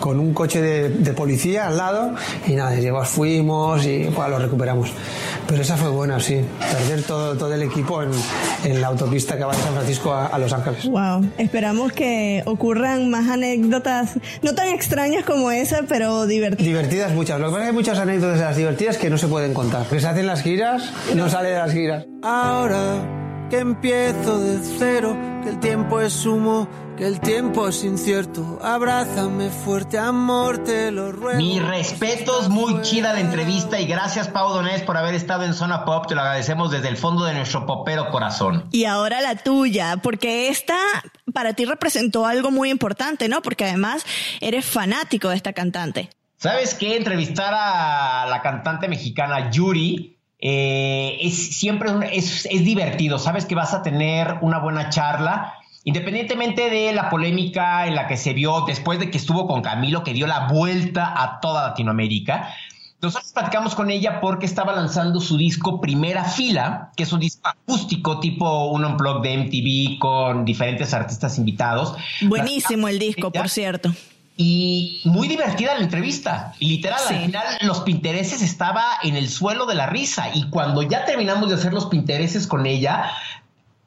con un coche de, policía al lado y nada, llegamos, fuimos y lo recuperamos. Pero esa fue buena, sí. Perder todo, todo el equipo en, en la autopista que va de San Francisco a, Los Ángeles. Wow. Esperamos que ocurran más anécdotas, no tan extrañas como esa, pero divertidas. Divertidas muchas. Lo que pasa es que hay muchas anécdotas de las divertidas que no se pueden contar. Que se hacen las giras, no sale de las giras. Ahora que empiezo de cero, que el tiempo es humo que el tiempo es incierto, abrázame fuerte, amor, te lo ruego. Mis respetos, muy chida la entrevista y gracias Pau Donés por haber estado en Zona Pop, te lo agradecemos desde el fondo de nuestro popero corazón. Y ahora la tuya, porque esta para ti representó algo muy importante, ¿no? Porque además eres fanático de esta cantante. ¿Sabes qué? Entrevistar a la cantante mexicana Yuri eh, es siempre es, es divertido, sabes que vas a tener una buena charla Independientemente de la polémica en la que se vio después de que estuvo con Camilo, que dio la vuelta a toda Latinoamérica, nosotros platicamos con ella porque estaba lanzando su disco Primera Fila, que es un disco acústico tipo un unplug de MTV con diferentes artistas invitados. Buenísimo el disco, por cierto. Y muy divertida la entrevista. Literal, al final los pintereses estaba en el suelo de la risa. Y cuando ya terminamos de hacer los pintereses con ella,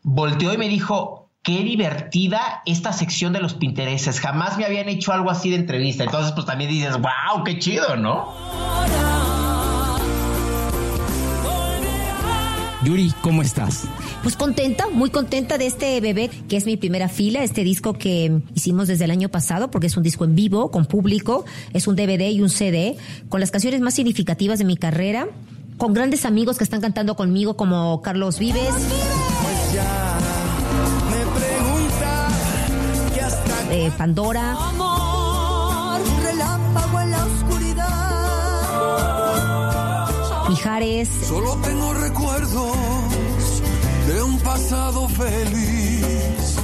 volteó y me dijo, qué divertida esta sección de los Pintereses. Jamás me habían hecho algo así de entrevista. Entonces, pues también dices, wow, qué chido, ¿no? Yuri, ¿cómo estás? Pues contenta, muy contenta de este bebé, que es mi primera fila, este disco que hicimos desde el año pasado, porque es un disco en vivo, con público, es un DVD y un CD, con las canciones más significativas de mi carrera, con grandes amigos que están cantando conmigo, como Carlos Vives. Eh, Pandora. Amor, relámpago en la oscuridad. Mijares. Solo tengo recuerdos de un pasado feliz.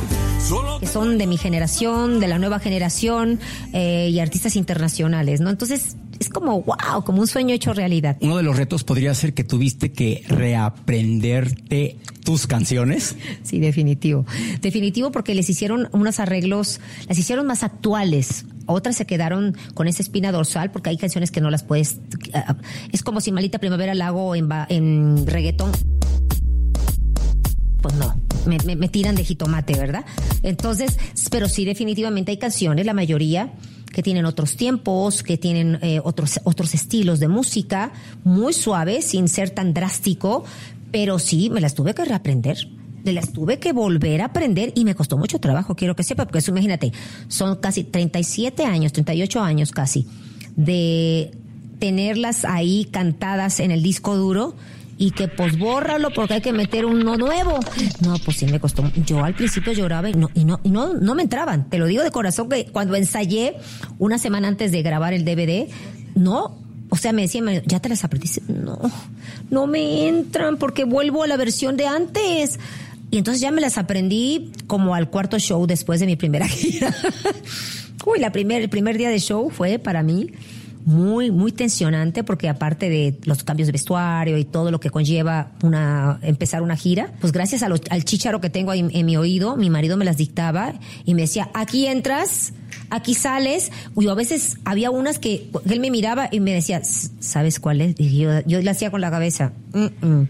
que son de mi generación, de la nueva generación eh, y artistas internacionales, ¿no? Entonces, es como wow, como un sueño hecho realidad. Uno de los retos podría ser que tuviste que reaprenderte tus canciones. Sí, definitivo. Definitivo porque les hicieron unos arreglos, las hicieron más actuales. Otras se quedaron con esa espina dorsal porque hay canciones que no las puedes. Ah, es como si Malita Primavera la hago en, en reggaetón. Pues no, me, me tiran de jitomate, ¿verdad? Entonces, pero sí, definitivamente hay canciones, la mayoría que tienen otros tiempos, que tienen eh, otros, otros estilos de música, muy suaves, sin ser tan drástico, pero sí, me las tuve que reaprender. Me las tuve que volver a aprender y me costó mucho trabajo, quiero que sepa, porque eso, imagínate, son casi 37 años, 38 años casi, de tenerlas ahí cantadas en el disco duro y que pues bórralo porque hay que meter uno nuevo. No, pues sí me costó. Yo al principio lloraba y no, y no, y no, no me entraban. Te lo digo de corazón que cuando ensayé una semana antes de grabar el DVD, no, o sea, me decían, ya te las aprendiste. No, no me entran porque vuelvo a la versión de antes. Y entonces ya me las aprendí como al cuarto show después de mi primera gira. Uy, la primer, el primer día de show fue para mí muy, muy tensionante porque aparte de los cambios de vestuario y todo lo que conlleva una, empezar una gira, pues gracias al chicharo que tengo ahí en mi oído, mi marido me las dictaba y me decía, aquí entras, aquí sales. Yo a veces había unas que él me miraba y me decía, ¿sabes cuál es? Y yo, yo le hacía con la cabeza, mm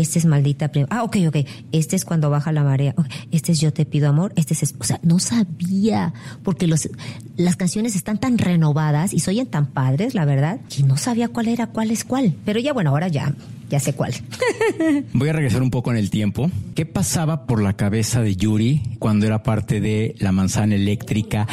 este es maldita Ah, ok, ok. Este es cuando baja la marea. Este es yo te pido amor. Este es, o sea, no sabía, porque las canciones están tan renovadas y soy tan padres, la verdad, que no sabía cuál era, cuál es cuál. Pero ya, bueno, ahora ya, ya sé cuál. Voy a regresar un poco en el tiempo. ¿Qué pasaba por la cabeza de Yuri cuando era parte de la manzana eléctrica?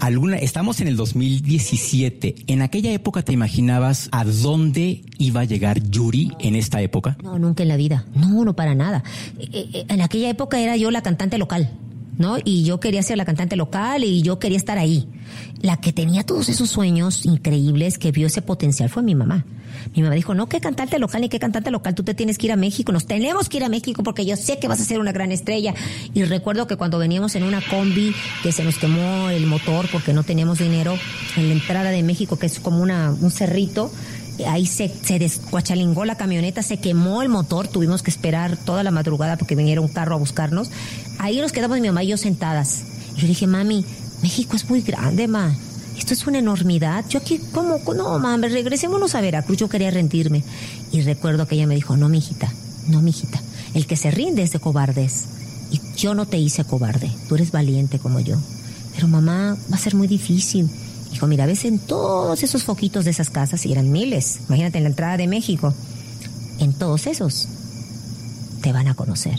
Alguna, estamos en el 2017. ¿En aquella época te imaginabas a dónde iba a llegar Yuri en esta época? No, nunca en la vida. No, no para nada. Eh, eh, en aquella época era yo la cantante local. ¿No? Y yo quería ser la cantante local y yo quería estar ahí. La que tenía todos esos sueños increíbles, que vio ese potencial, fue mi mamá. Mi mamá dijo, no, qué cantante local ni qué cantante local, tú te tienes que ir a México, nos tenemos que ir a México porque yo sé que vas a ser una gran estrella. Y recuerdo que cuando veníamos en una combi que se nos quemó el motor porque no teníamos dinero, en la entrada de México, que es como una, un cerrito, ahí se, se descuachalingó la camioneta, se quemó el motor, tuvimos que esperar toda la madrugada porque viniera un carro a buscarnos. Ahí nos quedamos mi mamá y yo sentadas. Yo dije, mami, México es muy grande, ma. Esto es una enormidad. Yo aquí, ¿cómo? No, mami, regresémonos a Veracruz. Yo quería rendirme. Y recuerdo que ella me dijo, no, mijita, no, mijita. El que se rinde es de cobardes. Y yo no te hice cobarde. Tú eres valiente como yo. Pero mamá, va a ser muy difícil. Dijo, mira, ves en todos esos foquitos de esas casas, y eran miles, imagínate en la entrada de México, en todos esos te van a conocer.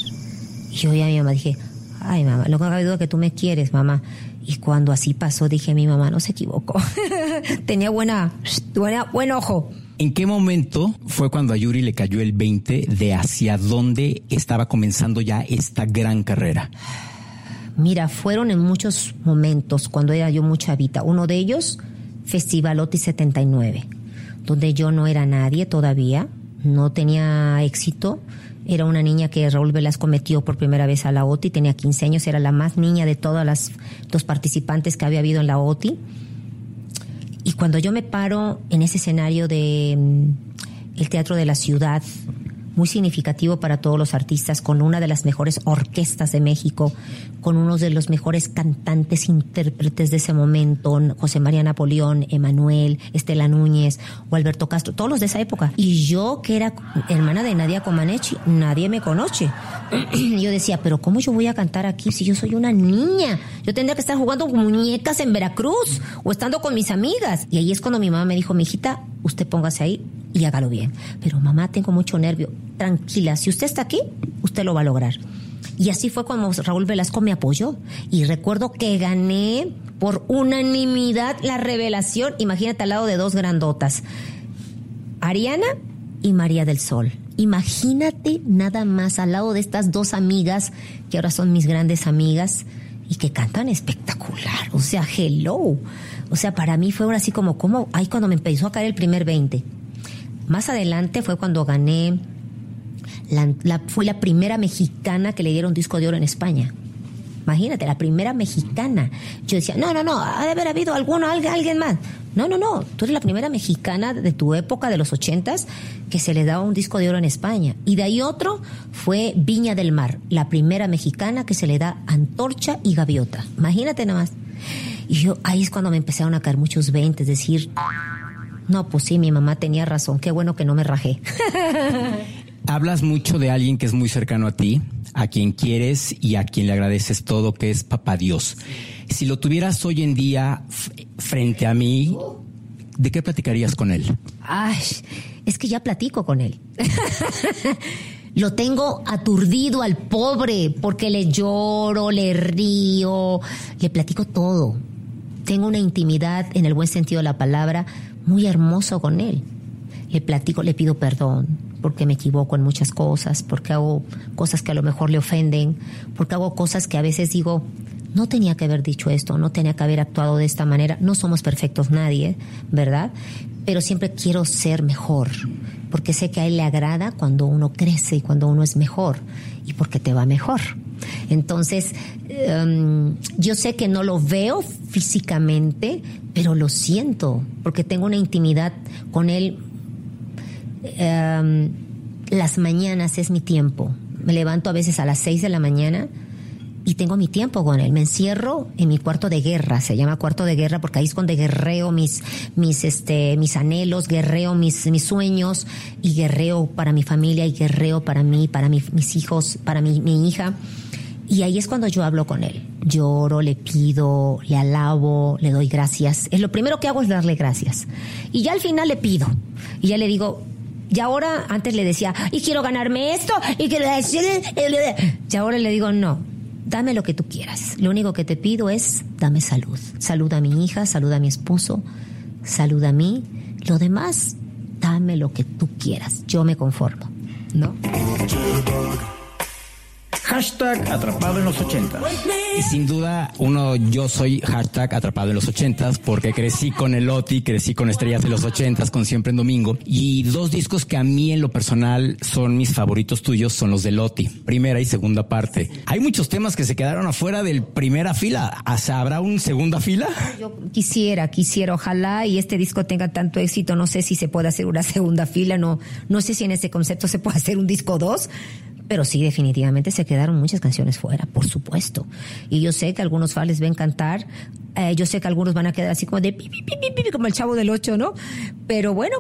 Y yo ya a mi mamá dije, ay mamá, lo que cabe duda que tú me quieres, mamá. Y cuando así pasó, dije, mi mamá no se equivocó. Tenía buena, buena, buen ojo. ¿En qué momento fue cuando a Yuri le cayó el 20 de hacia dónde estaba comenzando ya esta gran carrera? Mira, fueron en muchos momentos cuando era yo mucha vida. Uno de ellos, Festival OTI 79, donde yo no era nadie todavía, no tenía éxito. Era una niña que Raúl Velasco metió por primera vez a la OTI, tenía 15 años, era la más niña de todas las dos participantes que había habido en la OTI. Y cuando yo me paro en ese escenario de mm, el Teatro de la Ciudad, muy significativo para todos los artistas, con una de las mejores orquestas de México, con uno de los mejores cantantes, intérpretes de ese momento, José María Napoleón, Emanuel, Estela Núñez o Alberto Castro, todos los de esa época. Y yo, que era hermana de Nadia Comaneci, nadie me conoce. yo decía, pero ¿cómo yo voy a cantar aquí si yo soy una niña? Yo tendría que estar jugando muñecas en Veracruz o estando con mis amigas. Y ahí es cuando mi mamá me dijo, mi hijita, usted póngase ahí, y hágalo bien. Pero mamá, tengo mucho nervio. Tranquila, si usted está aquí, usted lo va a lograr. Y así fue cuando Raúl Velasco me apoyó. Y recuerdo que gané por unanimidad la revelación. Imagínate al lado de dos grandotas. Ariana y María del Sol. Imagínate nada más al lado de estas dos amigas, que ahora son mis grandes amigas, y que cantan espectacular. O sea, hello. O sea, para mí fue así como, como, ahí cuando me empezó a caer el primer 20 más adelante fue cuando gané, fui la primera mexicana que le dieron disco de oro en España. Imagínate, la primera mexicana. Yo decía, no, no, no, ha de haber habido alguno, alguien, alguien más. No, no, no, tú eres la primera mexicana de tu época, de los ochentas, que se le daba un disco de oro en España. Y de ahí otro fue Viña del Mar, la primera mexicana que se le da antorcha y gaviota. Imagínate nada más. Y yo, ahí es cuando me empezaron a caer muchos veintes, es decir, no, pues sí, mi mamá tenía razón. Qué bueno que no me rajé. Hablas mucho de alguien que es muy cercano a ti, a quien quieres y a quien le agradeces todo, que es Papá Dios. Si lo tuvieras hoy en día frente a mí, ¿de qué platicarías con él? Ay, es que ya platico con él. Lo tengo aturdido al pobre porque le lloro, le río, le platico todo. Tengo una intimidad en el buen sentido de la palabra muy hermoso con él. Le platico, le pido perdón porque me equivoco en muchas cosas, porque hago cosas que a lo mejor le ofenden, porque hago cosas que a veces digo, no tenía que haber dicho esto, no tenía que haber actuado de esta manera. No somos perfectos nadie, ¿verdad? Pero siempre quiero ser mejor, porque sé que a él le agrada cuando uno crece y cuando uno es mejor, y porque te va mejor. Entonces, em, yo sé que no lo veo físicamente, pero lo siento, porque tengo una intimidad con él. Em, las mañanas es mi tiempo. Me levanto a veces a las seis de la mañana y tengo mi tiempo con él. Me encierro en mi cuarto de guerra, se llama cuarto de guerra porque ahí es donde guerreo mis, mis, este, mis anhelos, guerreo mis, mis sueños y guerreo para mi familia y guerreo para mí, para mis hijos, para mi, mi hija. Y ahí es cuando yo hablo con él. Lloro, le pido, le alabo, le doy gracias. Es lo primero que hago es darle gracias. Y ya al final le pido. Y ya le digo, y ahora, antes le decía, y quiero ganarme esto, y quiero decir, y ahora le digo, no, dame lo que tú quieras. Lo único que te pido es, dame salud. Salud a mi hija, salud a mi esposo, salud a mí. Lo demás, dame lo que tú quieras. Yo me conformo, ¿no? Hashtag atrapado en los 80. Y sin duda, uno, yo soy hashtag atrapado en los 80 porque crecí con el Oti, crecí con Estrellas de los 80 con Siempre en Domingo. Y dos discos que a mí en lo personal son mis favoritos tuyos son los de Loti, primera y segunda parte. Hay muchos temas que se quedaron afuera del primera fila. ¿Habrá un segunda fila? Yo quisiera, quisiera, ojalá y este disco tenga tanto éxito. No sé si se puede hacer una segunda fila, no, no sé si en ese concepto se puede hacer un disco dos pero sí, definitivamente se quedaron muchas canciones fuera, por supuesto. Y yo sé que algunos fans les ven cantar, eh, yo sé que algunos van a quedar así como de pi, pi, pi, como el chavo del ocho, ¿no? Pero bueno,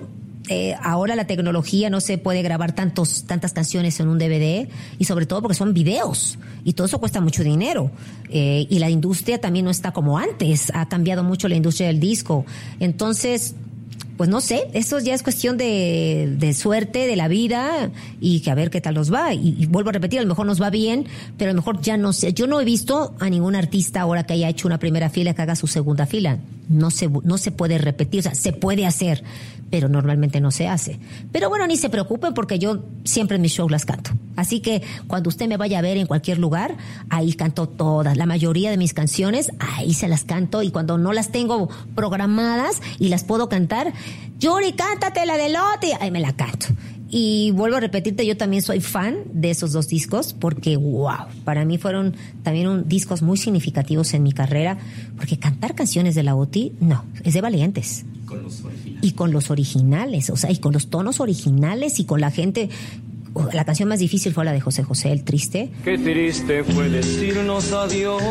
eh, ahora la tecnología no se puede grabar tantos, tantas canciones en un DVD y sobre todo porque son videos y todo eso cuesta mucho dinero. Eh, y la industria también no está como antes, ha cambiado mucho la industria del disco. Entonces, pues no sé, eso ya es cuestión de, de, suerte, de la vida y que a ver qué tal nos va. Y, vuelvo a repetir, a lo mejor nos va bien, pero a lo mejor ya no sé. Yo no he visto a ningún artista ahora que haya hecho una primera fila que haga su segunda fila. No se, no se puede repetir, o sea, se puede hacer, pero normalmente no se hace. Pero bueno, ni se preocupen porque yo siempre en mis shows las canto. Así que cuando usted me vaya a ver en cualquier lugar, ahí canto todas. La mayoría de mis canciones, ahí se las canto y cuando no las tengo programadas y las puedo cantar, Yuri, cántate la de Loti, ahí me la canto. Y vuelvo a repetirte, yo también soy fan de esos dos discos porque, wow, para mí fueron también un, discos muy significativos en mi carrera, porque cantar canciones de la OTI, no, es de valientes. Con los y con los originales, o sea, y con los tonos originales y con la gente. La canción más difícil fue la de José José, el triste. Qué triste fue decirnos adiós.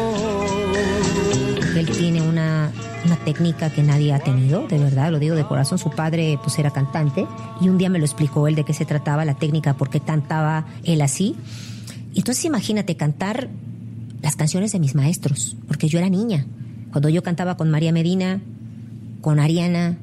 Él tiene una, una técnica que nadie ha tenido, de verdad, lo digo de corazón. Su padre pues era cantante y un día me lo explicó él de qué se trataba la técnica, por qué cantaba él así. Y entonces imagínate cantar las canciones de mis maestros, porque yo era niña. Cuando yo cantaba con María Medina, con Ariana,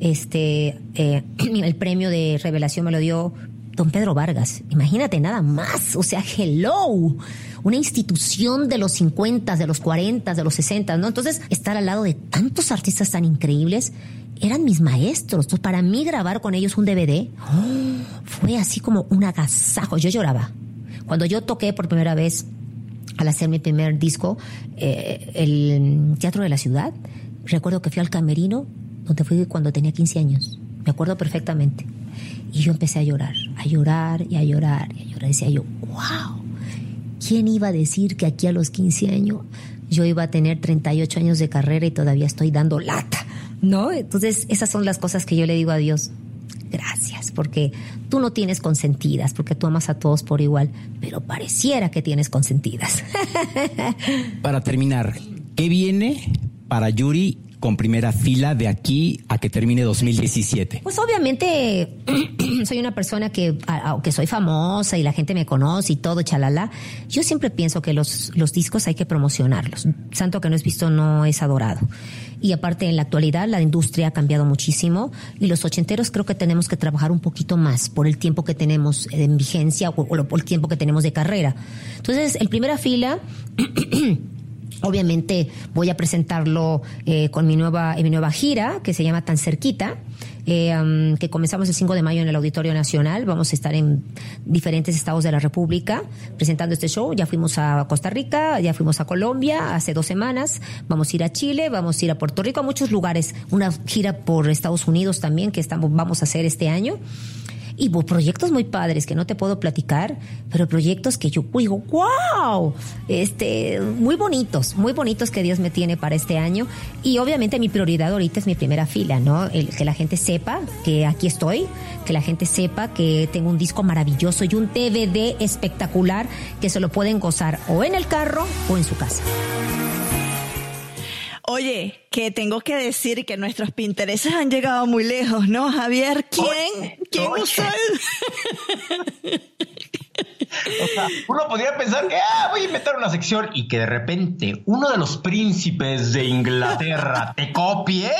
este, eh, el premio de revelación me lo dio don Pedro Vargas. Imagínate nada más. O sea, hello. Una institución de los 50, de los 40, de los 60, ¿no? Entonces, estar al lado de tantos artistas tan increíbles eran mis maestros. Entonces, para mí grabar con ellos un DVD fue así como un agasajo. Yo lloraba. Cuando yo toqué por primera vez al hacer mi primer disco, eh, el Teatro de la Ciudad, recuerdo que fui al camerino donde fui cuando tenía 15 años. Me acuerdo perfectamente. Y yo empecé a llorar, a llorar y a llorar y a llorar. Decía yo, wow, ¿quién iba a decir que aquí a los 15 años yo iba a tener 38 años de carrera y todavía estoy dando lata? ¿No? Entonces, esas son las cosas que yo le digo a Dios. Gracias, porque tú no tienes consentidas, porque tú amas a todos por igual, pero pareciera que tienes consentidas. Para terminar, ¿qué viene para Yuri con primera fila de aquí a que termine 2017? Pues obviamente soy una persona que, aunque soy famosa y la gente me conoce y todo, chalala, yo siempre pienso que los, los discos hay que promocionarlos. Santo que no es visto no es adorado. Y aparte en la actualidad la industria ha cambiado muchísimo y los ochenteros creo que tenemos que trabajar un poquito más por el tiempo que tenemos en vigencia o, o el tiempo que tenemos de carrera. Entonces, en primera fila... Obviamente voy a presentarlo eh, con mi nueva, mi nueva gira que se llama Tan Cerquita. Eh, que comenzamos el 5 de mayo en el Auditorio Nacional. Vamos a estar en diferentes estados de la República presentando este show. Ya fuimos a Costa Rica, ya fuimos a Colombia hace dos semanas. Vamos a ir a Chile, vamos a ir a Puerto Rico, a muchos lugares. Una gira por Estados Unidos también que estamos, vamos a hacer este año y proyectos muy padres que no te puedo platicar, pero proyectos que yo digo, wow, este, muy bonitos, muy bonitos que Dios me tiene para este año. Y obviamente mi prioridad ahorita es mi primera fila, ¿no? El, que la gente sepa que aquí estoy, que la gente sepa que tengo un disco maravilloso y un DVD espectacular que se lo pueden gozar o en el carro o en su casa. Oye, que tengo que decir que nuestros Pintereses han llegado muy lejos, ¿no, Javier? ¿Quién? ¿Quién usó Sea, uno podría pensar que ah, voy a inventar una sección y que de repente uno de los príncipes de Inglaterra te copie.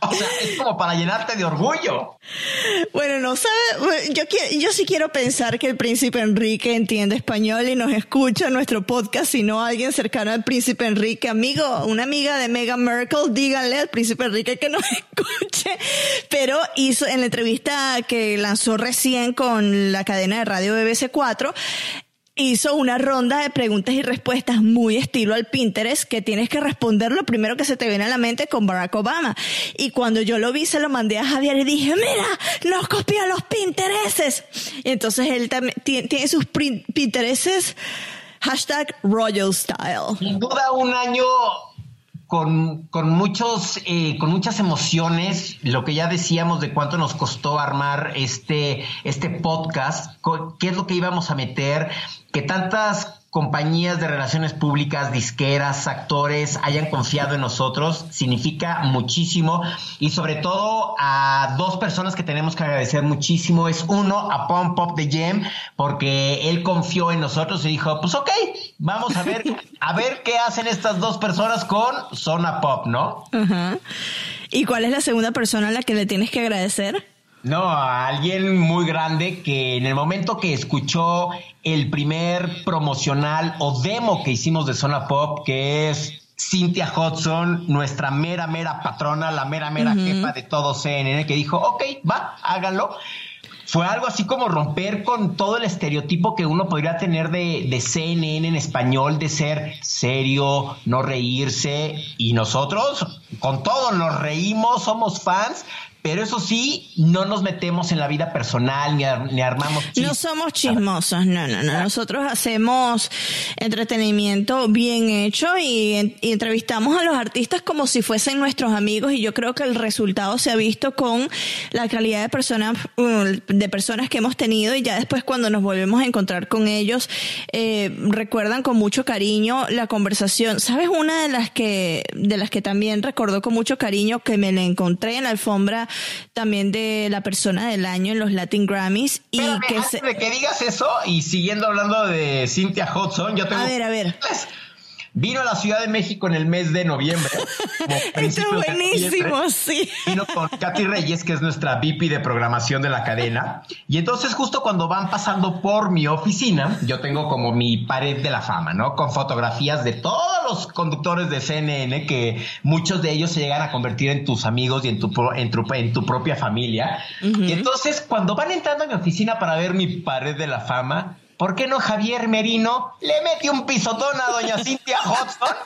O sea, es como para llenarte de orgullo. Bueno, no sabe, yo, yo sí quiero pensar que el príncipe Enrique entiende español y nos escucha nuestro podcast, si no alguien cercano al príncipe Enrique, amigo, una amiga de Meghan Merkel, díganle al príncipe Enrique que nos escuche. Pero hizo en la entrevista que lanzó recién con la cadena de radio BBC 4, hizo una ronda de preguntas y respuestas muy estilo al Pinterest que tienes que responder lo primero que se te viene a la mente con Barack Obama. Y cuando yo lo vi, se lo mandé a Javier y dije, mira, nos copió los Pinterestes. Y entonces él también tiene, sus Pinterestes hashtag Royal Style. Sin duda un año con, con, muchos, eh, con muchas emociones, lo que ya decíamos de cuánto nos costó armar este, este podcast, qué es lo que íbamos a meter, que tantas compañías de relaciones públicas, disqueras, actores hayan confiado en nosotros, significa muchísimo y sobre todo a dos personas que tenemos que agradecer muchísimo. Es uno, a Pom Pop de Gem, porque él confió en nosotros y dijo, pues ok, vamos a ver, a ver qué hacen estas dos personas con Zona Pop, ¿no? ¿Y cuál es la segunda persona a la que le tienes que agradecer? No, a alguien muy grande que en el momento que escuchó el primer promocional o demo que hicimos de Zona Pop, que es Cynthia Hudson, nuestra mera, mera patrona, la mera, mera jefa de todo CNN, que dijo, ok, va, háganlo. Fue algo así como romper con todo el estereotipo que uno podría tener de, de CNN en español, de ser serio, no reírse. Y nosotros, con todo, nos reímos, somos fans, pero eso sí, no nos metemos en la vida personal ni, ni armamos chismes. No somos chismosos, no, no, no. Nosotros hacemos entretenimiento bien hecho y, entrevistamos a los artistas como si fuesen nuestros amigos y yo creo que el resultado se ha visto con la calidad de personas, uh, de personas que hemos tenido y ya después cuando nos volvemos a encontrar con ellos, eh, recuerdan con mucho cariño la conversación. ¿Sabes una de las que, de las que también recordó con mucho cariño que me la encontré en la alfombra también de la persona del año en los Latin Grammys. Y que antes de que digas eso, y siguiendo hablando de Cynthia Hudson, yo tengo... A ver, a ver. Vino a la Ciudad de México en el mes de noviembre. Esto es buenísimo, sí. Vino con Katy Reyes, que es nuestra VP de programación de la cadena. Y entonces justo cuando van pasando por mi oficina, yo tengo como mi pared de la fama, ¿no? Con fotografías de todos los conductores de CNN, que muchos de ellos se llegan a convertir en tus amigos y en tu, en en tu propia familia. Y entonces cuando van entrando a mi oficina para ver mi pared de la fama, ¿Por qué no Javier Merino le mete un pisotón a doña Cintia Hudson?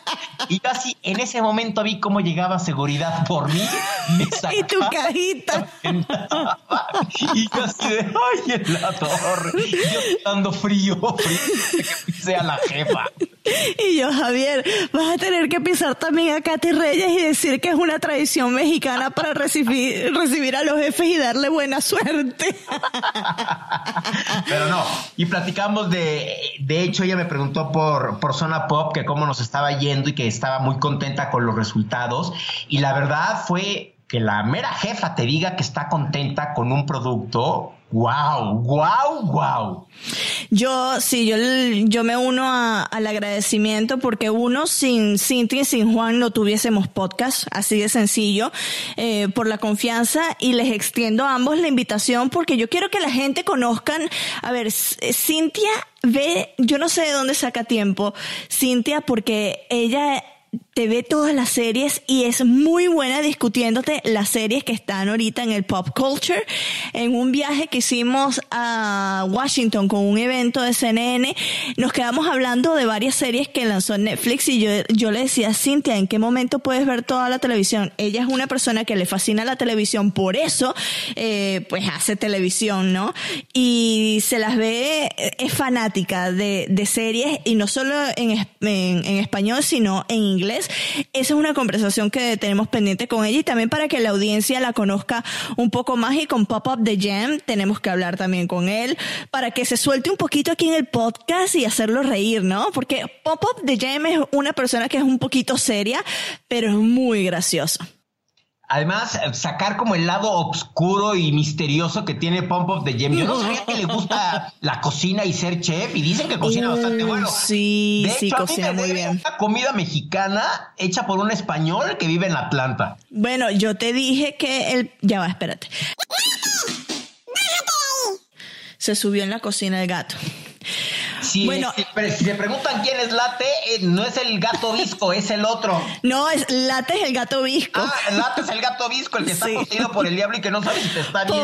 Y casi en ese momento vi cómo llegaba seguridad por mí. Me y tu cajita. Y casi de, ay, en la torre. Yo dando frío, frío, que sea la jefa. Y yo, Javier, vas a tener que pisar también a Katy Reyes y decir que es una tradición mexicana para recibir, recibir a los jefes y darle buena suerte. Pero no, y platicamos de, de hecho, ella me preguntó por, por Zona Pop que cómo nos estaba yendo y que estaba muy contenta con los resultados. Y la verdad fue que la mera jefa te diga que está contenta con un producto, wow, wow, wow. Yo sí, yo, yo me uno al agradecimiento porque uno sin Cintia y sin Juan no tuviésemos podcast, así de sencillo, eh, por la confianza y les extiendo a ambos la invitación porque yo quiero que la gente conozcan, a ver, Cintia ve, yo no sé de dónde saca tiempo, Cintia, porque ella te ve todas las series y es muy buena discutiéndote las series que están ahorita en el pop culture. En un viaje que hicimos a Washington con un evento de CNN, nos quedamos hablando de varias series que lanzó Netflix y yo, yo le decía, Cintia, ¿en qué momento puedes ver toda la televisión? Ella es una persona que le fascina la televisión, por eso, eh, pues hace televisión, ¿no? Y se las ve, es fanática de, de series y no solo en, en español, sino en inglés esa es una conversación que tenemos pendiente con ella y también para que la audiencia la conozca un poco más y con Pop-Up The Jam tenemos que hablar también con él para que se suelte un poquito aquí en el podcast y hacerlo reír, ¿no? Porque Pop-Up The Jam es una persona que es un poquito seria, pero es muy gracioso. Además, sacar como el lado oscuro y misterioso que tiene Pump of the Gem. Yo no sabía que le gusta la cocina y ser chef y dicen que cocina bastante bueno. Sí, sí, cocina muy bien. Una comida mexicana hecha por un español que vive en Atlanta. Bueno, yo te dije que el... Ya va, espérate. Se subió en la cocina el gato. Si, Bueno. si, te preguntan quién es Late, eh, no es el gato visco, es el otro. No, es Late es el gato visco. Ah, Late es el gato visco, el que está Sí. poseído por el diablo y que no sabe si te está bien.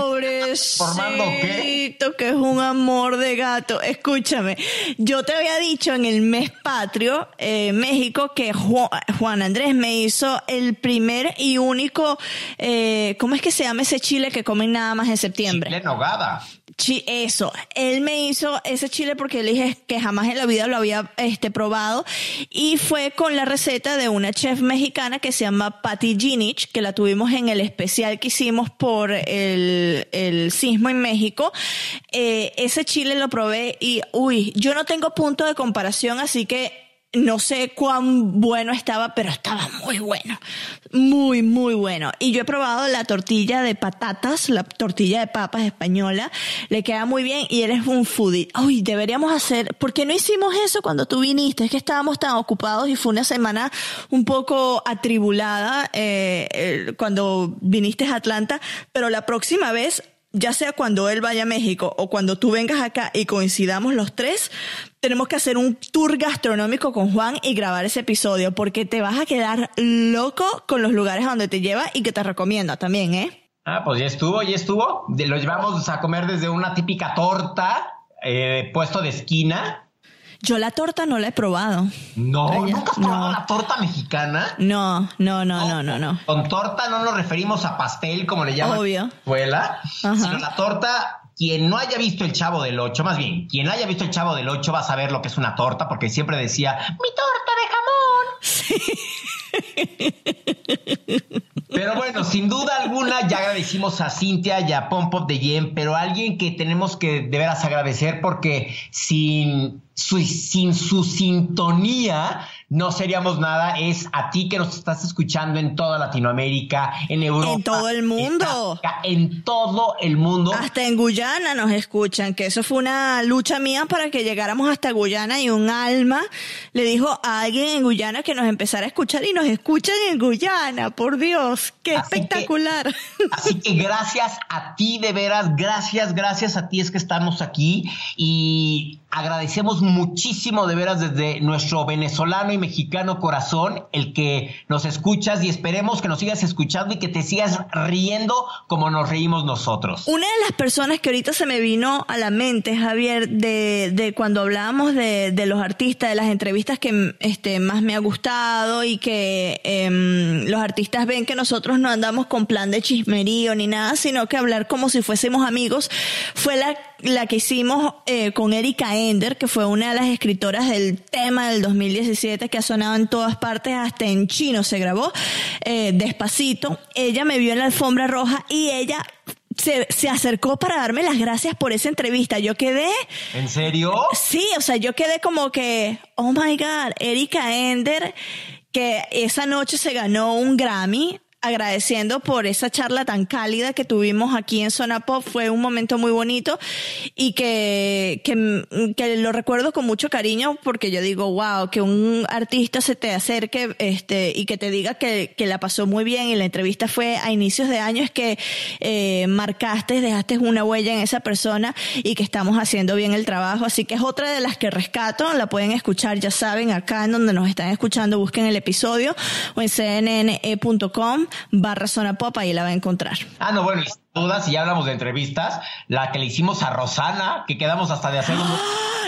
formando qué. Pobrecito, que es un amor de gato. Escúchame, yo te había dicho en el mes patrio, eh, México, que Ju- Juan Andrés me hizo el primer y único, eh, ¿cómo es que se llama ese chile que comen nada más en septiembre? Chile en nogada. Chi- eso, él me hizo ese chile porque le dije que jamás en la vida lo había este, probado y fue con la receta de una chef mexicana que se llama Patty Ginich, que la tuvimos en el especial que hicimos por el, el sismo en México. Eh, ese chile lo probé y, uy, yo no tengo punto de comparación, así que no sé cuán bueno estaba, pero estaba muy bueno. Muy, muy bueno. Y yo he probado la tortilla de patatas, la tortilla de papas española. Le queda muy bien y eres un foodie. Uy, deberíamos hacer, ¿por qué no hicimos eso cuando tú viniste? Es que estábamos tan ocupados y fue una semana un poco atribulada eh, eh, cuando viniste a Atlanta. Pero la próxima vez ya sea cuando él vaya a México o cuando tú vengas acá y coincidamos los tres, tenemos que hacer un tour gastronómico con Juan y grabar ese episodio porque te vas a quedar loco con los lugares donde te lleva y que te recomienda también, ¿eh? Ah, pues ya estuvo, ya estuvo. Lo llevamos a comer desde una típica torta, eh, puesto de esquina. Yo la torta no la he probado. No, ¿nunca has probado no. la torta mexicana? No, no, no, no, no, no. Con torta no nos referimos a pastel, como le llaman Obvio. en la escuela, Ajá. sino la torta. Quien no haya visto el Chavo del Ocho, más bien, quien haya visto el Chavo del Ocho va a saber lo que es una torta, porque siempre decía, mi torta de jamón. Pero bueno, sin duda alguna ya agradecimos a Cintia y a Pom Pop de Yen, pero alguien que tenemos que de veras agradecer porque sin su, sin su sintonía no seríamos nada es a ti que nos estás escuchando en toda Latinoamérica, en Europa. En todo el mundo. en África, En todo el mundo. Hasta en Guyana nos escuchan, que eso fue una lucha mía para que llegáramos hasta Guyana y un alma le dijo a alguien en Guyana que nos empezara a escuchar y nos escuchan en Guyana, por Dios, qué Así que- espectacular. Así que gracias a ti, de veras, gracias, gracias a ti es que estamos aquí y agradecemos muchísimo de veras desde nuestro venezolano mexicano corazón el que nos escuchas y esperemos que nos sigas escuchando y que te sigas riendo como nos reímos nosotros. Una de las personas que ahorita se me vino a la mente, Javier, de, de cuando hablábamos de, de los artistas, de las entrevistas que este, más me ha gustado y que em, los artistas ven que nosotros no andamos con plan de chismerío ni nada, sino que hablar como si fuésemos amigos, fue la, la que hicimos eh, con Erika Ender, que fue una de las escritoras del tema del 2017 que ha sonado en todas partes, hasta en chino se grabó, eh, despacito. Ella me vio en la alfombra roja y ella se, se acercó para darme las gracias por esa entrevista. Yo quedé, ¿En serio? sí, o sea, yo quedé como que, oh my God, Erika Ender, que esa noche se ganó un Grammy. Agradeciendo por esa charla tan cálida que tuvimos aquí en Zona Pop, fue un momento muy bonito y que, que, que lo recuerdo con mucho cariño porque yo digo, wow, que un artista se te acerque este, y que te diga que, que la pasó muy bien y la entrevista fue a inicios de año, es que eh, marcaste, dejaste una huella en esa persona y que estamos haciendo bien el trabajo. Así que es otra de las que rescato, la pueden escuchar, ya saben, acá en donde nos están escuchando, busquen el episodio o en cnne.com barra zona pop, ahí la va a encontrar. Ah, no, bueno, y sin duda, si ya hablamos de entrevistas, la que le hicimos a Rosana, que quedamos hasta de hacer un...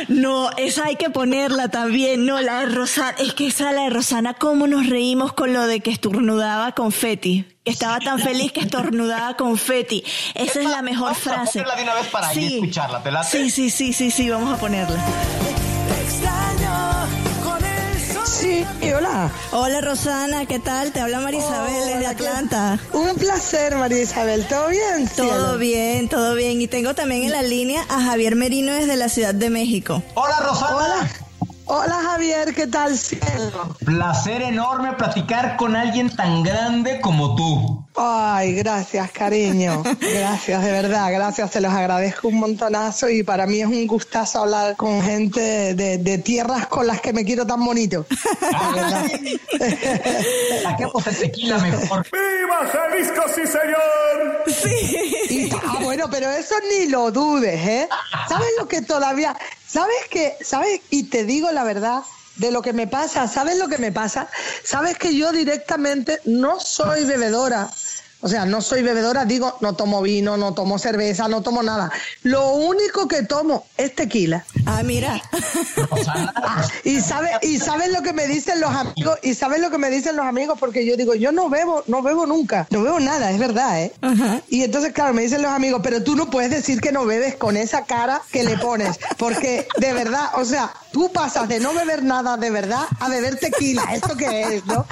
No, esa hay que ponerla también. No, la de Rosana. Es que esa, la de Rosana, cómo nos reímos con lo de que estornudaba confeti. Estaba tan feliz que estornudaba confeti. Esa es la mejor Vamos a frase. ponerla de una vez para ahí escucharla, ¿te late? Sí, sí, sí, sí, sí, vamos a ponerla. Sí, hola. Hola Rosana, ¿qué tal? Te habla María Isabel desde Atlanta. Un placer, María Isabel. ¿Todo bien? Todo cielo? bien, todo bien. Y tengo también en la línea a Javier Merino desde la Ciudad de México. Hola, Rosana. Hola. Hola, Javier. ¿Qué tal, cielo? Placer enorme platicar con alguien tan grande como tú. Ay, gracias, cariño. Gracias, de verdad. Gracias, se los agradezco un montonazo y para mí es un gustazo hablar con gente de, de tierras con las que me quiero tan bonito. De verdad. Saquemos el tequila mejor. ¡Viva Jalisco, sí, señor! Sí. Y- ah, bueno, pero eso ni lo dudes, ¿eh? ¿Sabes lo que todavía... ¿Sabes qué? ¿Sabes? Y te digo la verdad de lo que me pasa. ¿Sabes lo que me pasa? Sabes que yo directamente no soy bebedora o sea, no soy bebedora, digo, no tomo vino, no tomo cerveza, no tomo nada. Lo único que tomo es tequila. Ah, mira. y sabes y saben lo que me dicen los amigos, y saben lo que me dicen los amigos porque yo digo, yo no bebo, no bebo nunca, no bebo nada, es verdad, ¿eh? Y entonces claro, me dicen los amigos, pero tú no puedes decir que no bebes con esa cara que le pones, porque de verdad, o sea, tú pasas de no beber nada de verdad a beber tequila, ¿esto qué es, no?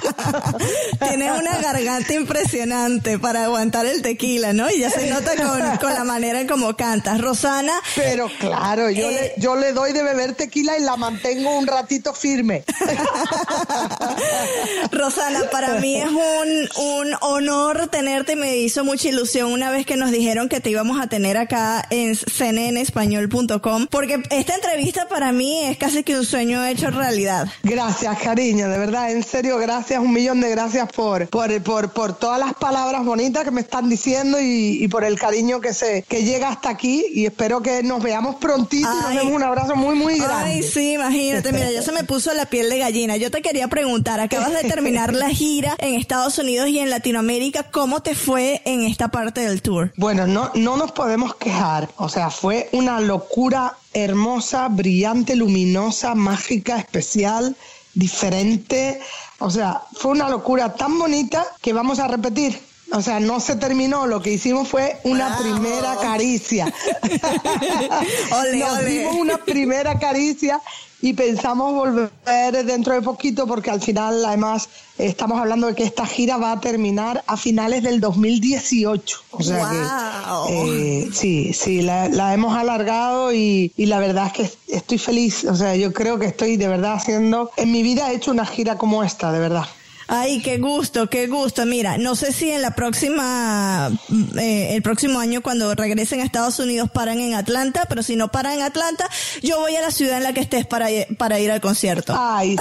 Tienes una garganta impresionante para aguantar el tequila, ¿no? Y ya se nota con, la manera en cómo cantas. Rosana. Pero claro, yo, le, eh, yo le doy de beber tequila y la mantengo un ratito firme. Rosana, para mí es un, un honor tenerte y me hizo mucha ilusión una vez que nos dijeron que te íbamos a tener acá en cnnespañol.com, porque esta entrevista para mí es casi que un sueño hecho realidad. Gracias, cariño, de verdad, en serio, gracias, un millón de gracias por, por, por, por todas las palabras bonitas que me están diciendo y, por el cariño que se que llega hasta aquí y espero que nos veamos prontito y nos demos un abrazo muy muy grande. Ay, sí, imagínate, mira, ya se me puso la piel de gallina. Yo te quería preguntar, acabas de terminar la gira en Estados Unidos y en Latinoamérica, ¿cómo te fue en esta parte del tour? Bueno, no no nos podemos quejar, o sea, fue una locura hermosa, brillante, luminosa, mágica, especial, diferente. O sea, fue una locura tan bonita que vamos a repetir. O sea, no se terminó, lo que hicimos fue una primera caricia. Nos dimos una primera caricia y pensamos volver dentro de poquito porque al final además estamos hablando de que esta gira va a terminar a finales del 2018. O sea que eh, sí, sí, la, hemos alargado y, y, la verdad es que estoy feliz. O sea, yo creo que estoy de verdad haciendo, en mi vida he hecho una gira como esta, de verdad. Ay, qué gusto, qué gusto. Mira, no sé si en la próxima, eh, el próximo año cuando regresen a Estados Unidos paran en Atlanta, pero si no paran en Atlanta, yo voy a la ciudad en la que estés para, para ir al concierto. Ay,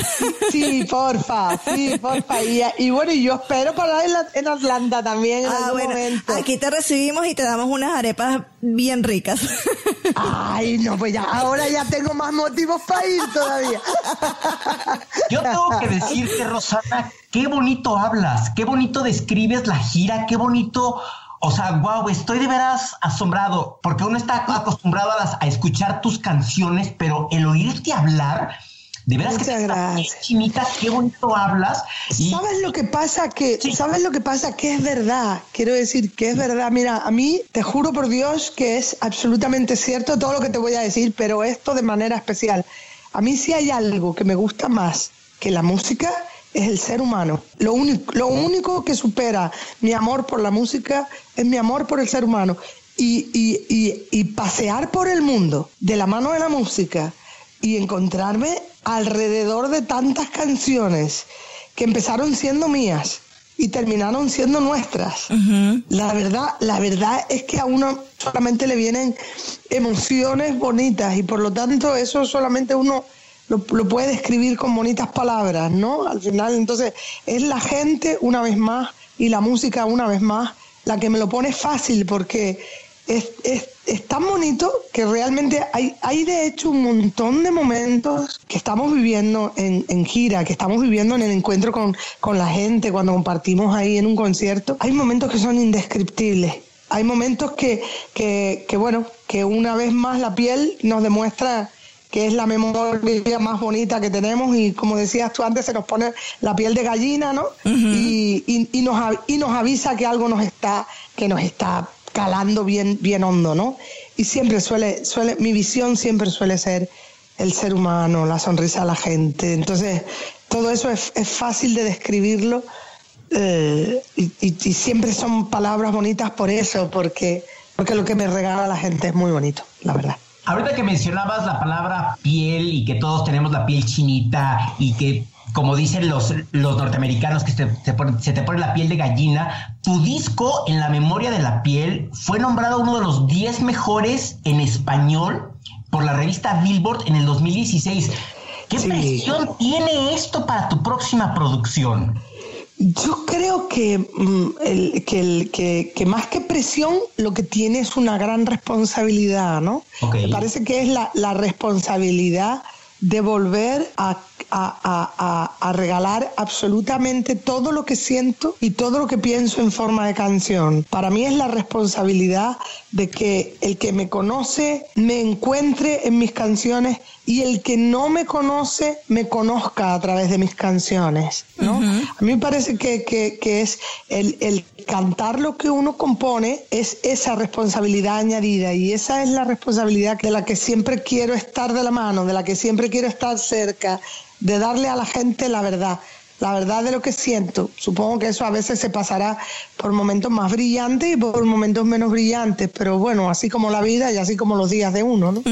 sí, porfa, sí, porfa. Y, y bueno, y yo espero parar en, Atlanta también en ah, algún momento. Aquí te recibimos y te damos unas arepas bien ricas. Ay, no, pues ya, ahora ya tengo más motivos para ir todavía. Yo tengo que decirte, Rosana, qué bonito hablas, qué bonito describes la gira, qué bonito. O sea, wow, estoy de veras asombrado, porque uno está acostumbrado a, las, a escuchar tus canciones, pero el oírte hablar, de veras Muchas que gracias. chinita, qué bonito hablas. ¿Sabes lo que pasa? Que, ¿Sabes lo que pasa? Que es verdad. Quiero decir que es verdad. Mira, a mí te juro por Dios que es absolutamente cierto todo lo que te voy a decir, pero esto de manera especial. A mí sí hay algo que me gusta más que la música es el ser humano. Lo único, lo único que supera mi amor por la música es mi amor por el ser humano. Y, y, y, pasear por el mundo de la mano de la música y encontrarme alrededor de tantas canciones que empezaron siendo mías y terminaron siendo nuestras. La verdad, la verdad es que a uno solamente le vienen emociones bonitas y por lo tanto eso solamente uno lo, puede describir con bonitas palabras, ¿no? Al final, entonces, es la gente una vez más y la música una vez más la que me lo pone fácil porque es, es, tan bonito que realmente hay, hay de hecho un montón de momentos que estamos viviendo en, en gira, que estamos viviendo en el encuentro con, con la gente, cuando compartimos ahí en un concierto. Hay momentos que son indescriptibles. Hay momentos que, que, que bueno, que una vez más la piel nos demuestra que es la memoria más bonita que tenemos y como decías tú antes, se nos pone la piel de gallina, ¿no? y, y, nos, y nos avisa que algo nos está, que nos está calando bien, bien hondo, ¿no? Y siempre suele, suele, mi visión siempre suele ser el ser humano, la sonrisa de la gente. Entonces, todo eso es, es fácil de describirlo eh, y, y, siempre son palabras bonitas por eso, porque, porque lo que me regala la gente es muy bonito, la verdad. Ahorita que mencionabas la palabra piel y que todos tenemos la piel chinita y que, como dicen los, los norteamericanos, que se, te pone la piel de gallina, tu disco en la memoria de la piel fue nombrado uno de los 10 mejores en español por la revista Billboard en el 2016. ¿Qué presión tiene esto para tu próxima producción? Yo creo que, mm, el, que, el, que, que, más que presión, lo que tiene es una gran responsabilidad, ¿no? Me parece que es la, la responsabilidad de volver a, a, a, regalar absolutamente todo lo que siento y todo lo que pienso en forma de canción. Para mí es la responsabilidad de que el que me conoce me encuentre en mis canciones y el que no me conoce me conozca a través de mis canciones. ¿no? A mí me parece que, que, que es el, el, cantar lo que uno compone es esa responsabilidad añadida y esa es la responsabilidad de la que siempre quiero estar de la mano, de la que siempre quiero estar cerca, de darle a la gente la verdad la verdad de lo que siento. Supongo que eso a veces se pasará por momentos más brillantes y por momentos menos brillantes, pero bueno, así como la vida y así como los días de uno, ¿no?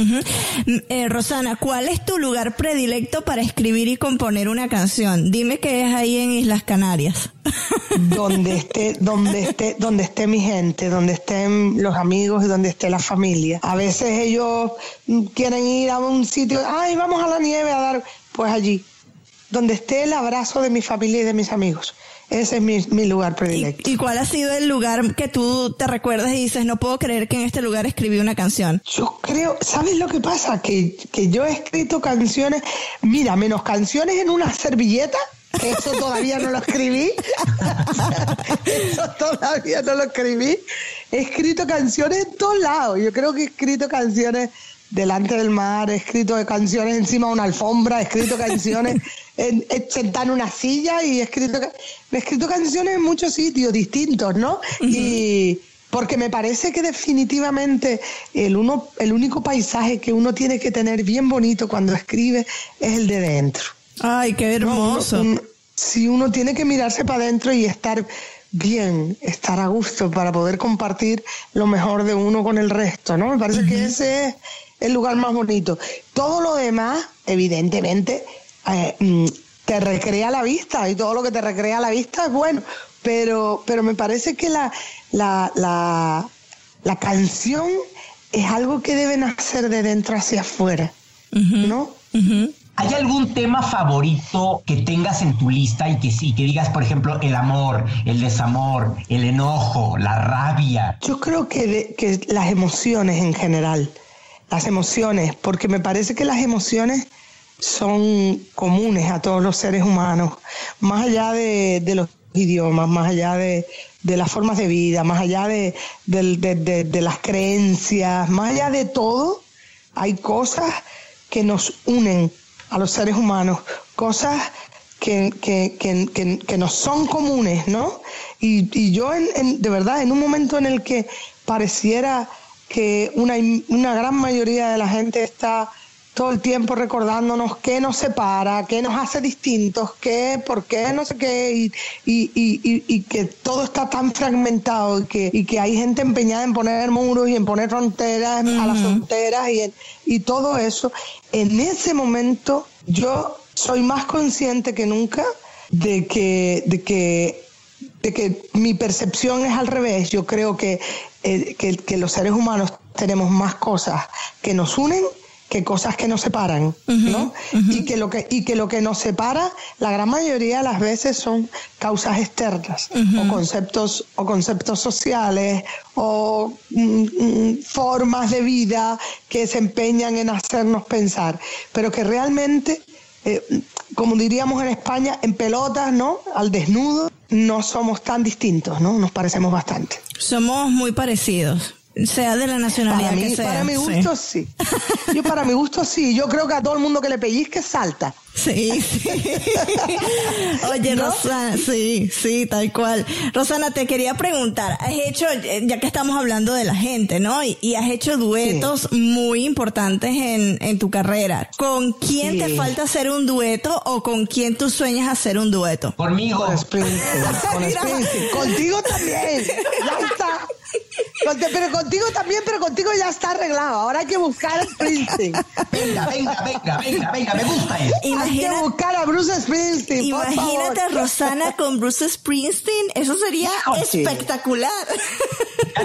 eh, Rosana, ¿cuál es tu lugar predilecto para escribir y componer una canción? Dime que es ahí en Islas Canarias. donde esté, donde esté, donde esté mi gente, donde estén los amigos y donde esté la familia. A veces ellos quieren ir a un sitio, ay, vamos a la nieve a dar, pues allí donde esté el abrazo de mi familia y de mis amigos. Ese es mi, lugar predilecto. ¿Y, cuál ha sido el lugar que tú te recuerdas y dices, no puedo creer que en este lugar escribí una canción? Yo creo, ¿sabes lo que pasa? Que, que yo he escrito canciones, mira, menos canciones en una servilleta, que eso todavía no lo escribí. eso todavía no lo escribí. He escrito canciones en todos lados. Yo creo que he escrito canciones delante del mar, he escrito canciones encima de una alfombra, he escrito canciones en, sentar en una silla y he escrito, he escrito canciones en muchos sitios distintos, ¿no? Y porque me parece que definitivamente el, uno, el único paisaje que uno tiene que tener bien bonito cuando escribe es el de dentro. Ay, qué hermoso. si uno tiene que mirarse para adentro y estar bien, estar a gusto para poder compartir lo mejor de uno con el resto, ¿no? Me parece que ese es el lugar más bonito. Todo lo demás, evidentemente, eh, mm, te recrea la vista y todo lo que te recrea la vista es bueno, pero, pero me parece que la, la, la, la canción es algo que debe nacer de dentro hacia afuera, ¿no? ¿Hay algún tema favorito que tengas en tu lista y que, sí que digas, por ejemplo, el amor, el desamor, el enojo, la rabia? Yo creo que, que las emociones en general, las emociones, porque me parece que las emociones son comunes a todos los seres humanos, más allá de, los idiomas, más allá de, las formas de vida, más allá de, las creencias, más allá de todo, hay cosas que nos unen a los seres humanos, cosas que, que, nos son comunes, ¿no? Y, yo, de verdad, en un momento en el que pareciera que una, una gran mayoría de la gente está todo el tiempo recordándonos qué nos separa, qué nos hace distintos, qué, por qué, no sé qué, y, y, y, y que todo está tan fragmentado y que, y que hay gente empeñada en poner muros y en poner fronteras a las fronteras y, y todo eso. En ese momento yo soy más consciente que nunca de que, de que, de que mi percepción es al revés. Yo creo que, eh, que, que los seres humanos tenemos más cosas que nos unen que cosas que nos separan, ¿no? Y que lo que y que lo que nos separa la gran mayoría de las veces son causas externas o conceptos o conceptos sociales o mm, mm, formas de vida que se empeñan en hacernos pensar, pero que realmente eh, como diríamos en España, en pelotas, ¿no? Al desnudo, no somos tan distintos, ¿no? Nos parecemos bastante. Somos muy parecidos sea de la nacionalidad para que sea. Para mi gusto sí. Yo para mi gusto sí. Yo creo que a todo el mundo que le pellizque salta. Sí, sí. Oye, Rosana, sí, sí, tal cual. Rosana, te quería preguntar, has hecho, ya que estamos hablando de la gente, ¿no? Y, has hecho duetos muy importantes en, en, tu carrera. ¿Con quién te falta hacer un dueto o con quién tú sueñas hacer un dueto? Conmigo. Con Springsteen. Con Springsteen. Contigo también. Está. pero contigo también, pero contigo ya está arreglado. Ahora hay que buscar a Springsteen. Venga, venga, venga, venga, venga, me gusta eso. hay que buscar a Bruce Springsteen. Imagínate a Rosana con Bruce Springsteen. Eso sería espectacular.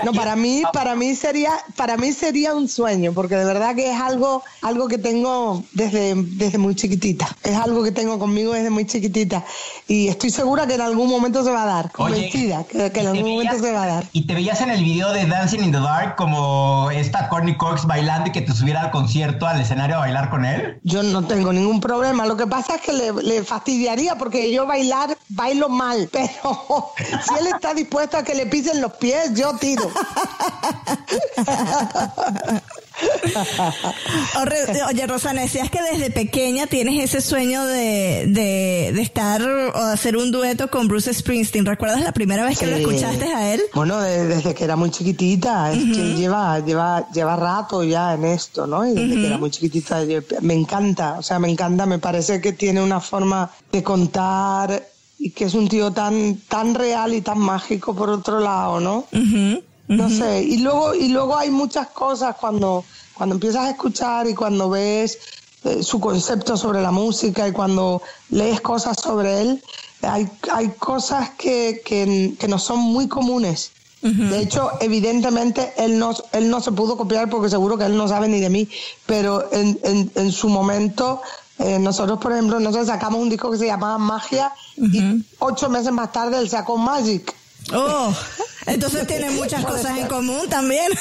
No, para mí, para mí sería, para mí sería un sueño, porque de verdad que es algo, algo que tengo desde, desde muy chiquitita. Es algo que tengo conmigo desde muy chiquitita. Y estoy segura que en algún momento se va a dar. Convencida que, que en algún momento se va a dar. Y te veías en el video de Dancing in the Dark como esta Courtney Cox bailando y que te subiera al concierto, al escenario a bailar con él. Yo no tengo ningún problema. Lo que pasa es que le, le fastidiaría porque yo bailar, bailo mal. Pero si él está dispuesto a que le pisen los pies, yo tiro. Oye, Rosana, decías que desde pequeña tienes ese sueño de, de, estar o de hacer un dueto con Bruce Springsteen. ¿Recuerdas la primera vez que lo escuchaste a él? Bueno, desde que era muy chiquitita. Es que lleva, lleva, lleva rato ya en esto, ¿no? Y desde que era muy chiquitita me encanta. O sea, me encanta. Me parece que tiene una forma de contar y que es un tío tan, tan real y tan mágico por otro lado, ¿no? No sé, y luego, y luego hay muchas cosas cuando, cuando empiezas a escuchar y cuando ves eh, su concepto sobre la música y cuando lees cosas sobre él, hay, hay cosas que, que, que no son muy comunes. De hecho, evidentemente, él no, él no se pudo copiar porque seguro que él no sabe ni de mí, pero en, en, en su momento, eh, nosotros, por ejemplo, nosotros sacamos un disco que se llamaba Magia y ocho meses más tarde él sacó Magic. Oh, entonces tienen muchas cosas en común también.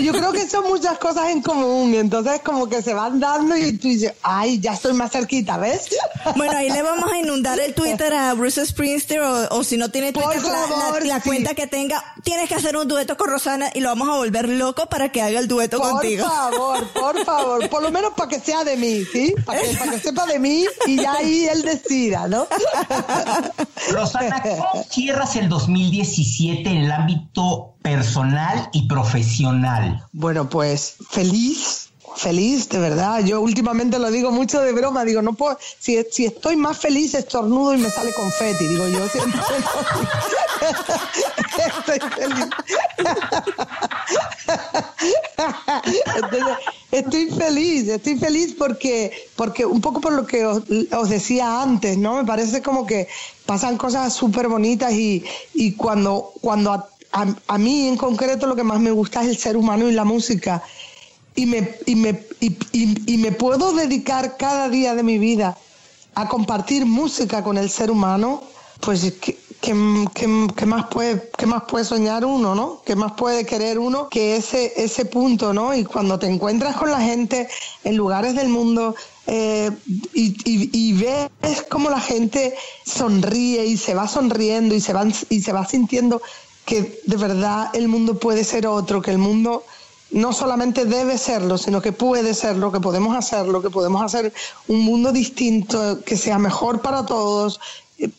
yo creo que son muchas cosas en común, y entonces como que se van dando y tú dices, ay, ya estoy más cerquita, ¿ves? Bueno, ahí le vamos a inundar el Twitter a Bruce Springsteen o, si no tiene Twitter, la, cuenta que tenga, tienes que hacer un dueto con Rosana y lo vamos a volver loco para que haga el dueto contigo. Por favor, por favor, por lo menos para que sea de mí, ¿sí? Para que, para que sepa de mí y ya ahí él decida, ¿no? Rosana, ¿cómo cierras el 2017 en el ámbito personal y profesional? Bueno, pues feliz, feliz, de verdad. Yo últimamente lo digo mucho de broma, digo, no puedo, si, si estoy más feliz estornudo y me sale confeti, digo yo siempre. estoy feliz. estoy feliz, estoy feliz porque, porque un poco por lo que os, decía antes, ¿no? Me parece como que pasan cosas súper bonitas y, y cuando, cuando a, a, mí en concreto lo que más me gusta es el ser humano y la música. Y me, y me, y, y, me puedo dedicar cada día de mi vida a compartir música con el ser humano, pues ¿qué, qué, más puede, qué más puede soñar uno, ¿no? ¿Qué más puede querer uno que ese, ese punto, ¿no? Y cuando te encuentras con la gente en lugares del mundo eh, y, y, y, ves cómo la gente sonríe y se va sonriendo y se, van, y se va sintiendo que de verdad el mundo puede ser otro, que el mundo no solamente debe serlo, sino que puede serlo, que podemos hacerlo, que podemos hacer un mundo distinto, que sea mejor para todos, eh,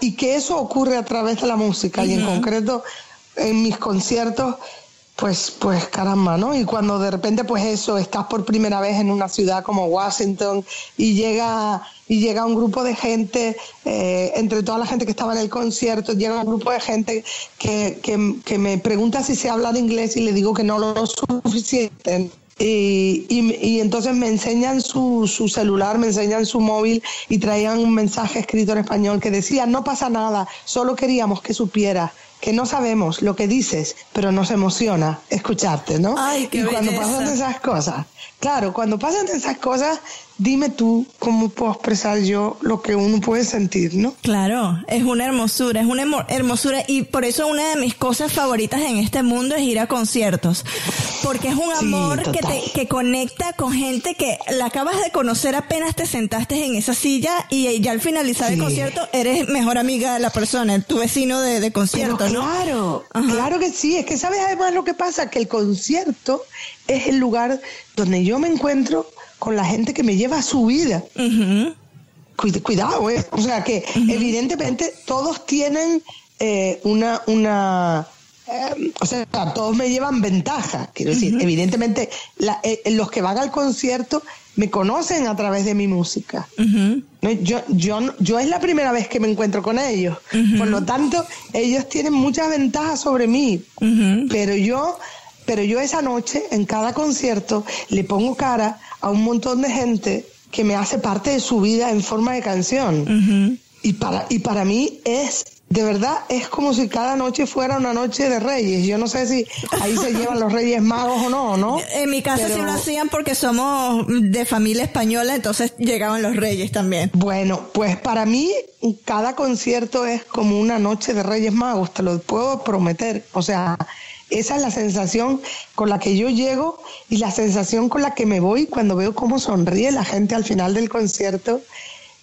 y que eso ocurre a través de la música, y en concreto en mis conciertos pues, pues caramba, ¿no? Y cuando de repente, pues eso, estás por primera vez en una ciudad como Washington y llega, y llega un grupo de gente, eh, entre toda la gente que estaba en el concierto, llega un grupo de gente que, que, que me pregunta si se habla de inglés y le digo que no lo suficiente. Y, y, y, entonces me enseñan su, su, celular, me enseñan su móvil y traían un mensaje escrito en español que decía, no pasa nada, solo queríamos que supiera que no sabemos lo que dices, pero nos emociona escucharte, ¿no? Ay, qué y cuando pasan esas cosas, claro, cuando pasan esas cosas, dime tú cómo puedo expresar yo lo que uno puede sentir, ¿no? Claro, es una hermosura, es una hermosura. Y por eso una de mis cosas favoritas en este mundo es ir a conciertos, porque es un amor que te que conecta con gente que la acabas de conocer apenas te sentaste en esa silla y ya al finalizar el concierto eres mejor amiga de la persona, tu vecino de, concierto, ¿no? Claro, claro que sí, es que sabes además lo que pasa, que el concierto es el lugar donde yo me encuentro con la gente que me lleva a su vida. Cuidado, ¿eh? O sea que evidentemente todos tienen eh, una, una eh, o sea, todos me llevan ventaja. Quiero decir, evidentemente eh, los que van al concierto me conocen a través de mi música. No, yo, yo, yo es la primera vez que me encuentro con ellos. Por lo tanto, ellos tienen muchas ventajas sobre mí. Pero yo, pero yo esa noche, en cada concierto, le pongo cara a un montón de gente que me hace parte de su vida en forma de canción. Y para, y para mí es de verdad es como si cada noche fuera una noche de reyes. Yo no sé si ahí se llevan los reyes magos o no, ¿no? En mi casa sí lo hacían porque somos de familia española, entonces llegaban los reyes también. Bueno, pues para mí cada concierto es como una noche de reyes magos, te lo puedo prometer. O sea, esa es la sensación con la que yo llego y la sensación con la que me voy cuando veo cómo sonríe la gente al final del concierto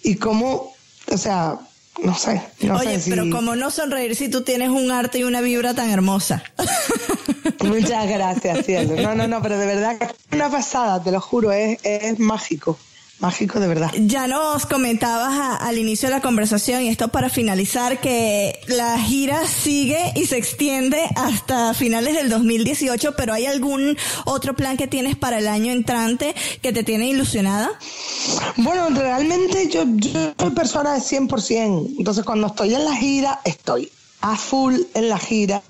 y cómo, o sea, no sé. No Oye, sé pero como no sonreír si tú tienes un arte y una vibra tan hermosa. Muchas gracias, cielo. No, no, no, pero de verdad una pasada, te lo juro, es, es mágico mágico de verdad. Ya nos comentabas al inicio de la conversación, y esto para finalizar, que la gira sigue y se extiende hasta finales del 2018, pero ¿hay algún otro plan que tienes para el año entrante que te tiene ilusionada? Bueno, realmente yo, yo soy persona de 100%, entonces cuando estoy en la gira, estoy a full en la gira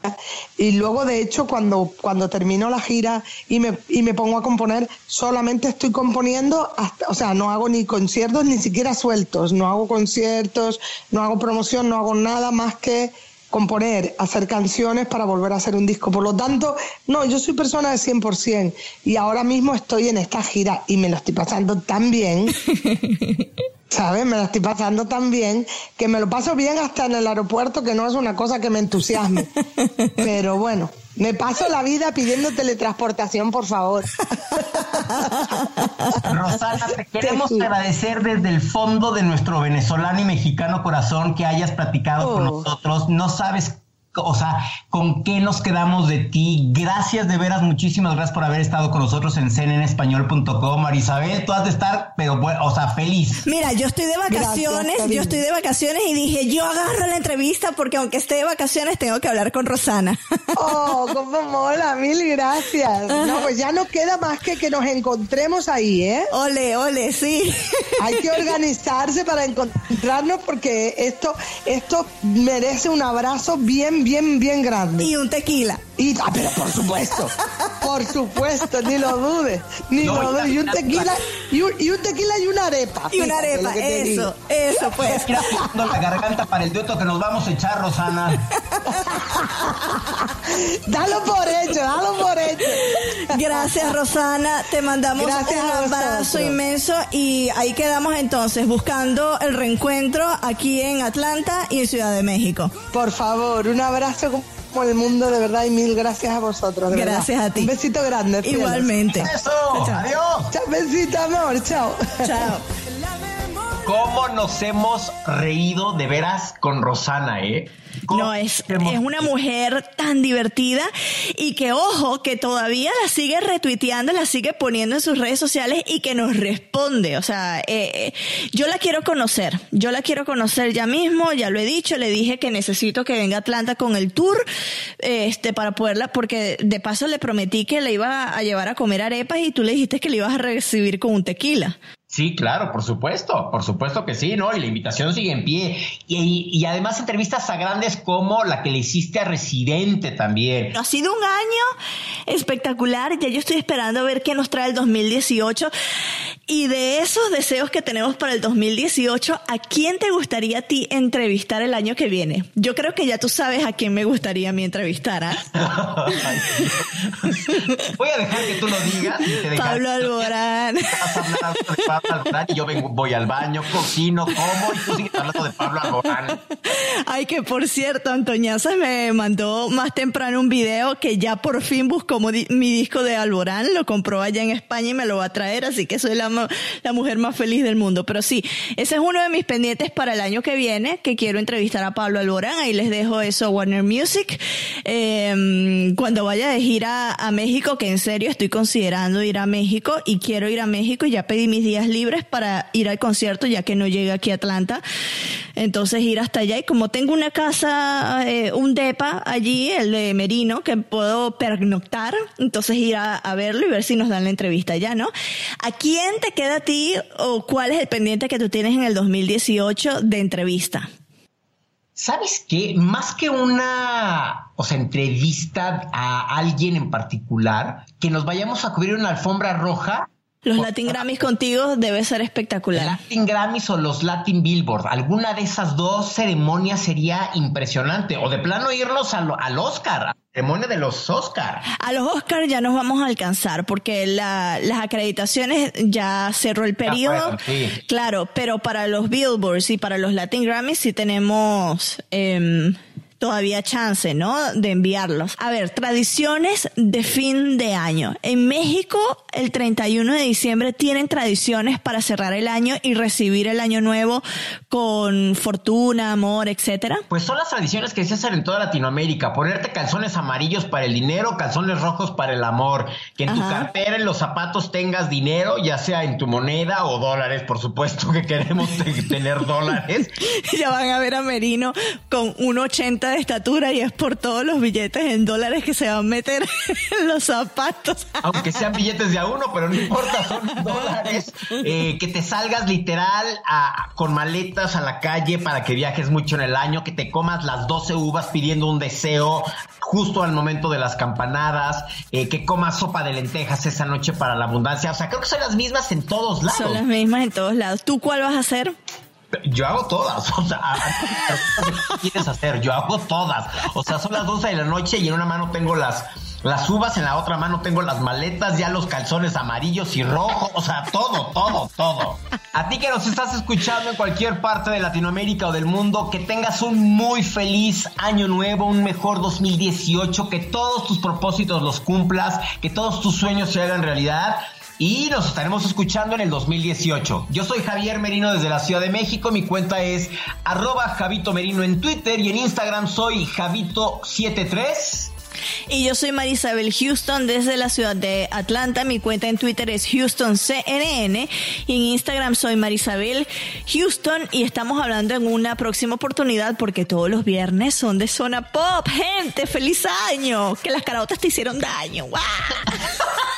y luego de hecho cuando, cuando termino la gira y me, y me pongo a componer solamente estoy componiendo hasta, o sea no hago ni conciertos ni siquiera sueltos no hago conciertos no hago promoción no hago nada más que componer, hacer canciones para volver a hacer un disco. Por lo tanto, no, yo soy persona de 100% y ahora mismo estoy en esta gira y me lo estoy pasando tan bien ¿sabes? Me la estoy pasando tan bien que me lo paso bien hasta en el aeropuerto, que no es una cosa que me entusiasme. Pero bueno, me paso la vida pidiendo teletransportación, por favor. Rosana, te queremos agradecer desde el fondo de nuestro venezolano y mexicano corazón que hayas platicado con oh. nosotros. No sabes o sea, ¿con qué nos quedamos de ti? Gracias de veras, muchísimas gracias por haber estado con nosotros en cnenespañol.com. Marisabel, tú has de estar, pero o sea, feliz. Mira, yo estoy de vacaciones, yo estoy de vacaciones y dije, yo agarro la entrevista porque aunque esté de vacaciones tengo que hablar con Rosana. Oh, cómo mola, mil gracias. No, pues ya no queda más que que nos encontremos ahí, ¿eh? Ole, ole, sí. Hay que organizarse para encontrarnos porque esto, esto merece un abrazo bien, bien, bien grande. Y un tequila. Y, ah, pero por supuesto, por supuesto, ni lo dudes, ni lo dudes. Y un tequila, y un, y un, tequila y una arepa. Y una arepa, eso, eso pues. Mira, la garganta para el dueto que nos vamos a echar, Rosana. dalo por hecho, dalo por hecho. Gracias, Rosana. Te mandamos un abrazo inmenso y ahí quedamos entonces buscando el reencuentro aquí en Atlanta y en Ciudad de México. Por favor, un abrazo como el mundo de verdad y mil gracias a vosotros. gracias a ti. Un besito grande. Igualmente. Eso. Adiós. Chao, besito, amor. Chao. Chao. ¿Cómo nos hemos reído de veras con Rosana, eh? No, es, es una mujer tan divertida y que, ojo, que todavía la sigue retuiteando, la sigue poniendo en sus redes sociales y que nos responde. O sea, eh, eh, yo la quiero conocer, yo la quiero conocer ya mismo, ya lo he dicho, le dije que necesito que venga a Atlanta con el tour, este, para poderla, porque de paso le prometí que le iba a llevar a comer arepas y tú le dijiste que le ibas a recibir con un tequila. Sí, claro, por supuesto, por supuesto que sí, ¿no? Y la invitación sigue en pie. Y, y, además entrevistas a grandes como la que le hiciste a Residente también. Ha sido un año espectacular, ya yo estoy esperando a ver qué nos trae el 2018. Y de esos deseos que tenemos para el 2018, ¿a quién te gustaría a ti entrevistar el año que viene? Yo creo que ya tú sabes a quién me gustaría a mí entrevistar. ¿ah? Voy a dejar que tú lo digas. Pablo Alborán y yo voy al baño, cocino, como y tú sigues hablando de Pablo Alborán. Ay, que por cierto, Antoñaza me mandó más temprano un video que ya por fin buscó mi disco de Alborán, lo compró allá en España y me lo va a traer, así que soy la, mujer más feliz del mundo. Pero sí, ese es uno de mis pendientes para el año que viene, que quiero entrevistar a Pablo Alborán, ahí les dejo eso a Warner Music. Em, cuando vaya de gira a México, que en serio estoy considerando ir a México y quiero ir a México, ya pedí mis días libres para ir al concierto ya que no llega aquí a Atlanta. Entonces ir hasta allá y como tengo una casa, eh, un depa allí, el de Merino, que puedo pernoctar, entonces ir a, verlo y ver si nos dan la entrevista ya, ¿no? ¿A quién te queda a ti o cuál es el pendiente que tú tienes en el 2018 de entrevista? ¿Sabes qué? Más que una, o sea, entrevista a alguien en particular, que nos vayamos a cubrir una alfombra roja. Los Latin Grammys contigo debe ser espectacular. Latin Grammys o los Latin Billboard. Alguna de esas dos ceremonias sería impresionante. O de plano irnos al, al Oscar, ceremonia de los Oscar. A los Oscar ya nos vamos a alcanzar porque la, las acreditaciones ya cerró el periodo. sí. Claro, pero para los Billboards y para los Latin Grammys sí tenemos em, todavía chance, ¿no? De enviarlos. A ver, tradiciones de fin de año. En México, el 31 de diciembre tienen tradiciones para cerrar el año y recibir el año nuevo con fortuna, amor, etcétera. Pues son las tradiciones que se hacen en toda Latinoamérica. Ponerte calzones amarillos para el dinero, calzones rojos para el amor. Que en tu cartera, en los zapatos tengas dinero, ya sea en tu moneda o dólares, por supuesto que queremos te- tener dólares. Ya van a ver a Merino con 1,80 de estatura y es por todos los billetes en dólares que se van a meter en los zapatos. Aunque sean billetes de a uno, pero no importa, son dólares. Eh, que te salgas literal a- con maletas a la calle para que viajes mucho en el año, que te comas las 12 uvas pidiendo un deseo justo al momento de las campanadas, eh, que comas sopa de lentejas esa noche para la abundancia. O sea, creo que son las mismas en todos lados. Son las mismas en todos lados. ¿Tú cuál vas a hacer? Yo hago todas, o sea, ¿qué quieres hacer? Yo hago todas. O sea, son las 12 de la noche y en una mano tengo las, las uvas, en la otra mano tengo las maletas, ya los calzones amarillos y rojos, o sea, todo, todo, todo. A ti que nos estás escuchando en cualquier parte de Latinoamérica o del mundo, que tengas un muy feliz año nuevo, un mejor 2018, que todos tus propósitos los cumplas, que todos tus sueños se hagan realidad. Y nos estaremos escuchando en el 2018. Yo soy Javier Merino desde la Ciudad de México. Mi cuenta es arroba Javito Merino en Twitter y en Instagram soy Javito73. Y yo soy Marisabel Houston desde la ciudad de Atlanta. Mi cuenta en Twitter es HoustonCNN y en Instagram soy Marisabel Houston y estamos hablando en una próxima oportunidad porque todos los viernes son de zona pop. Gente, feliz año. Que las caraotas te hicieron daño.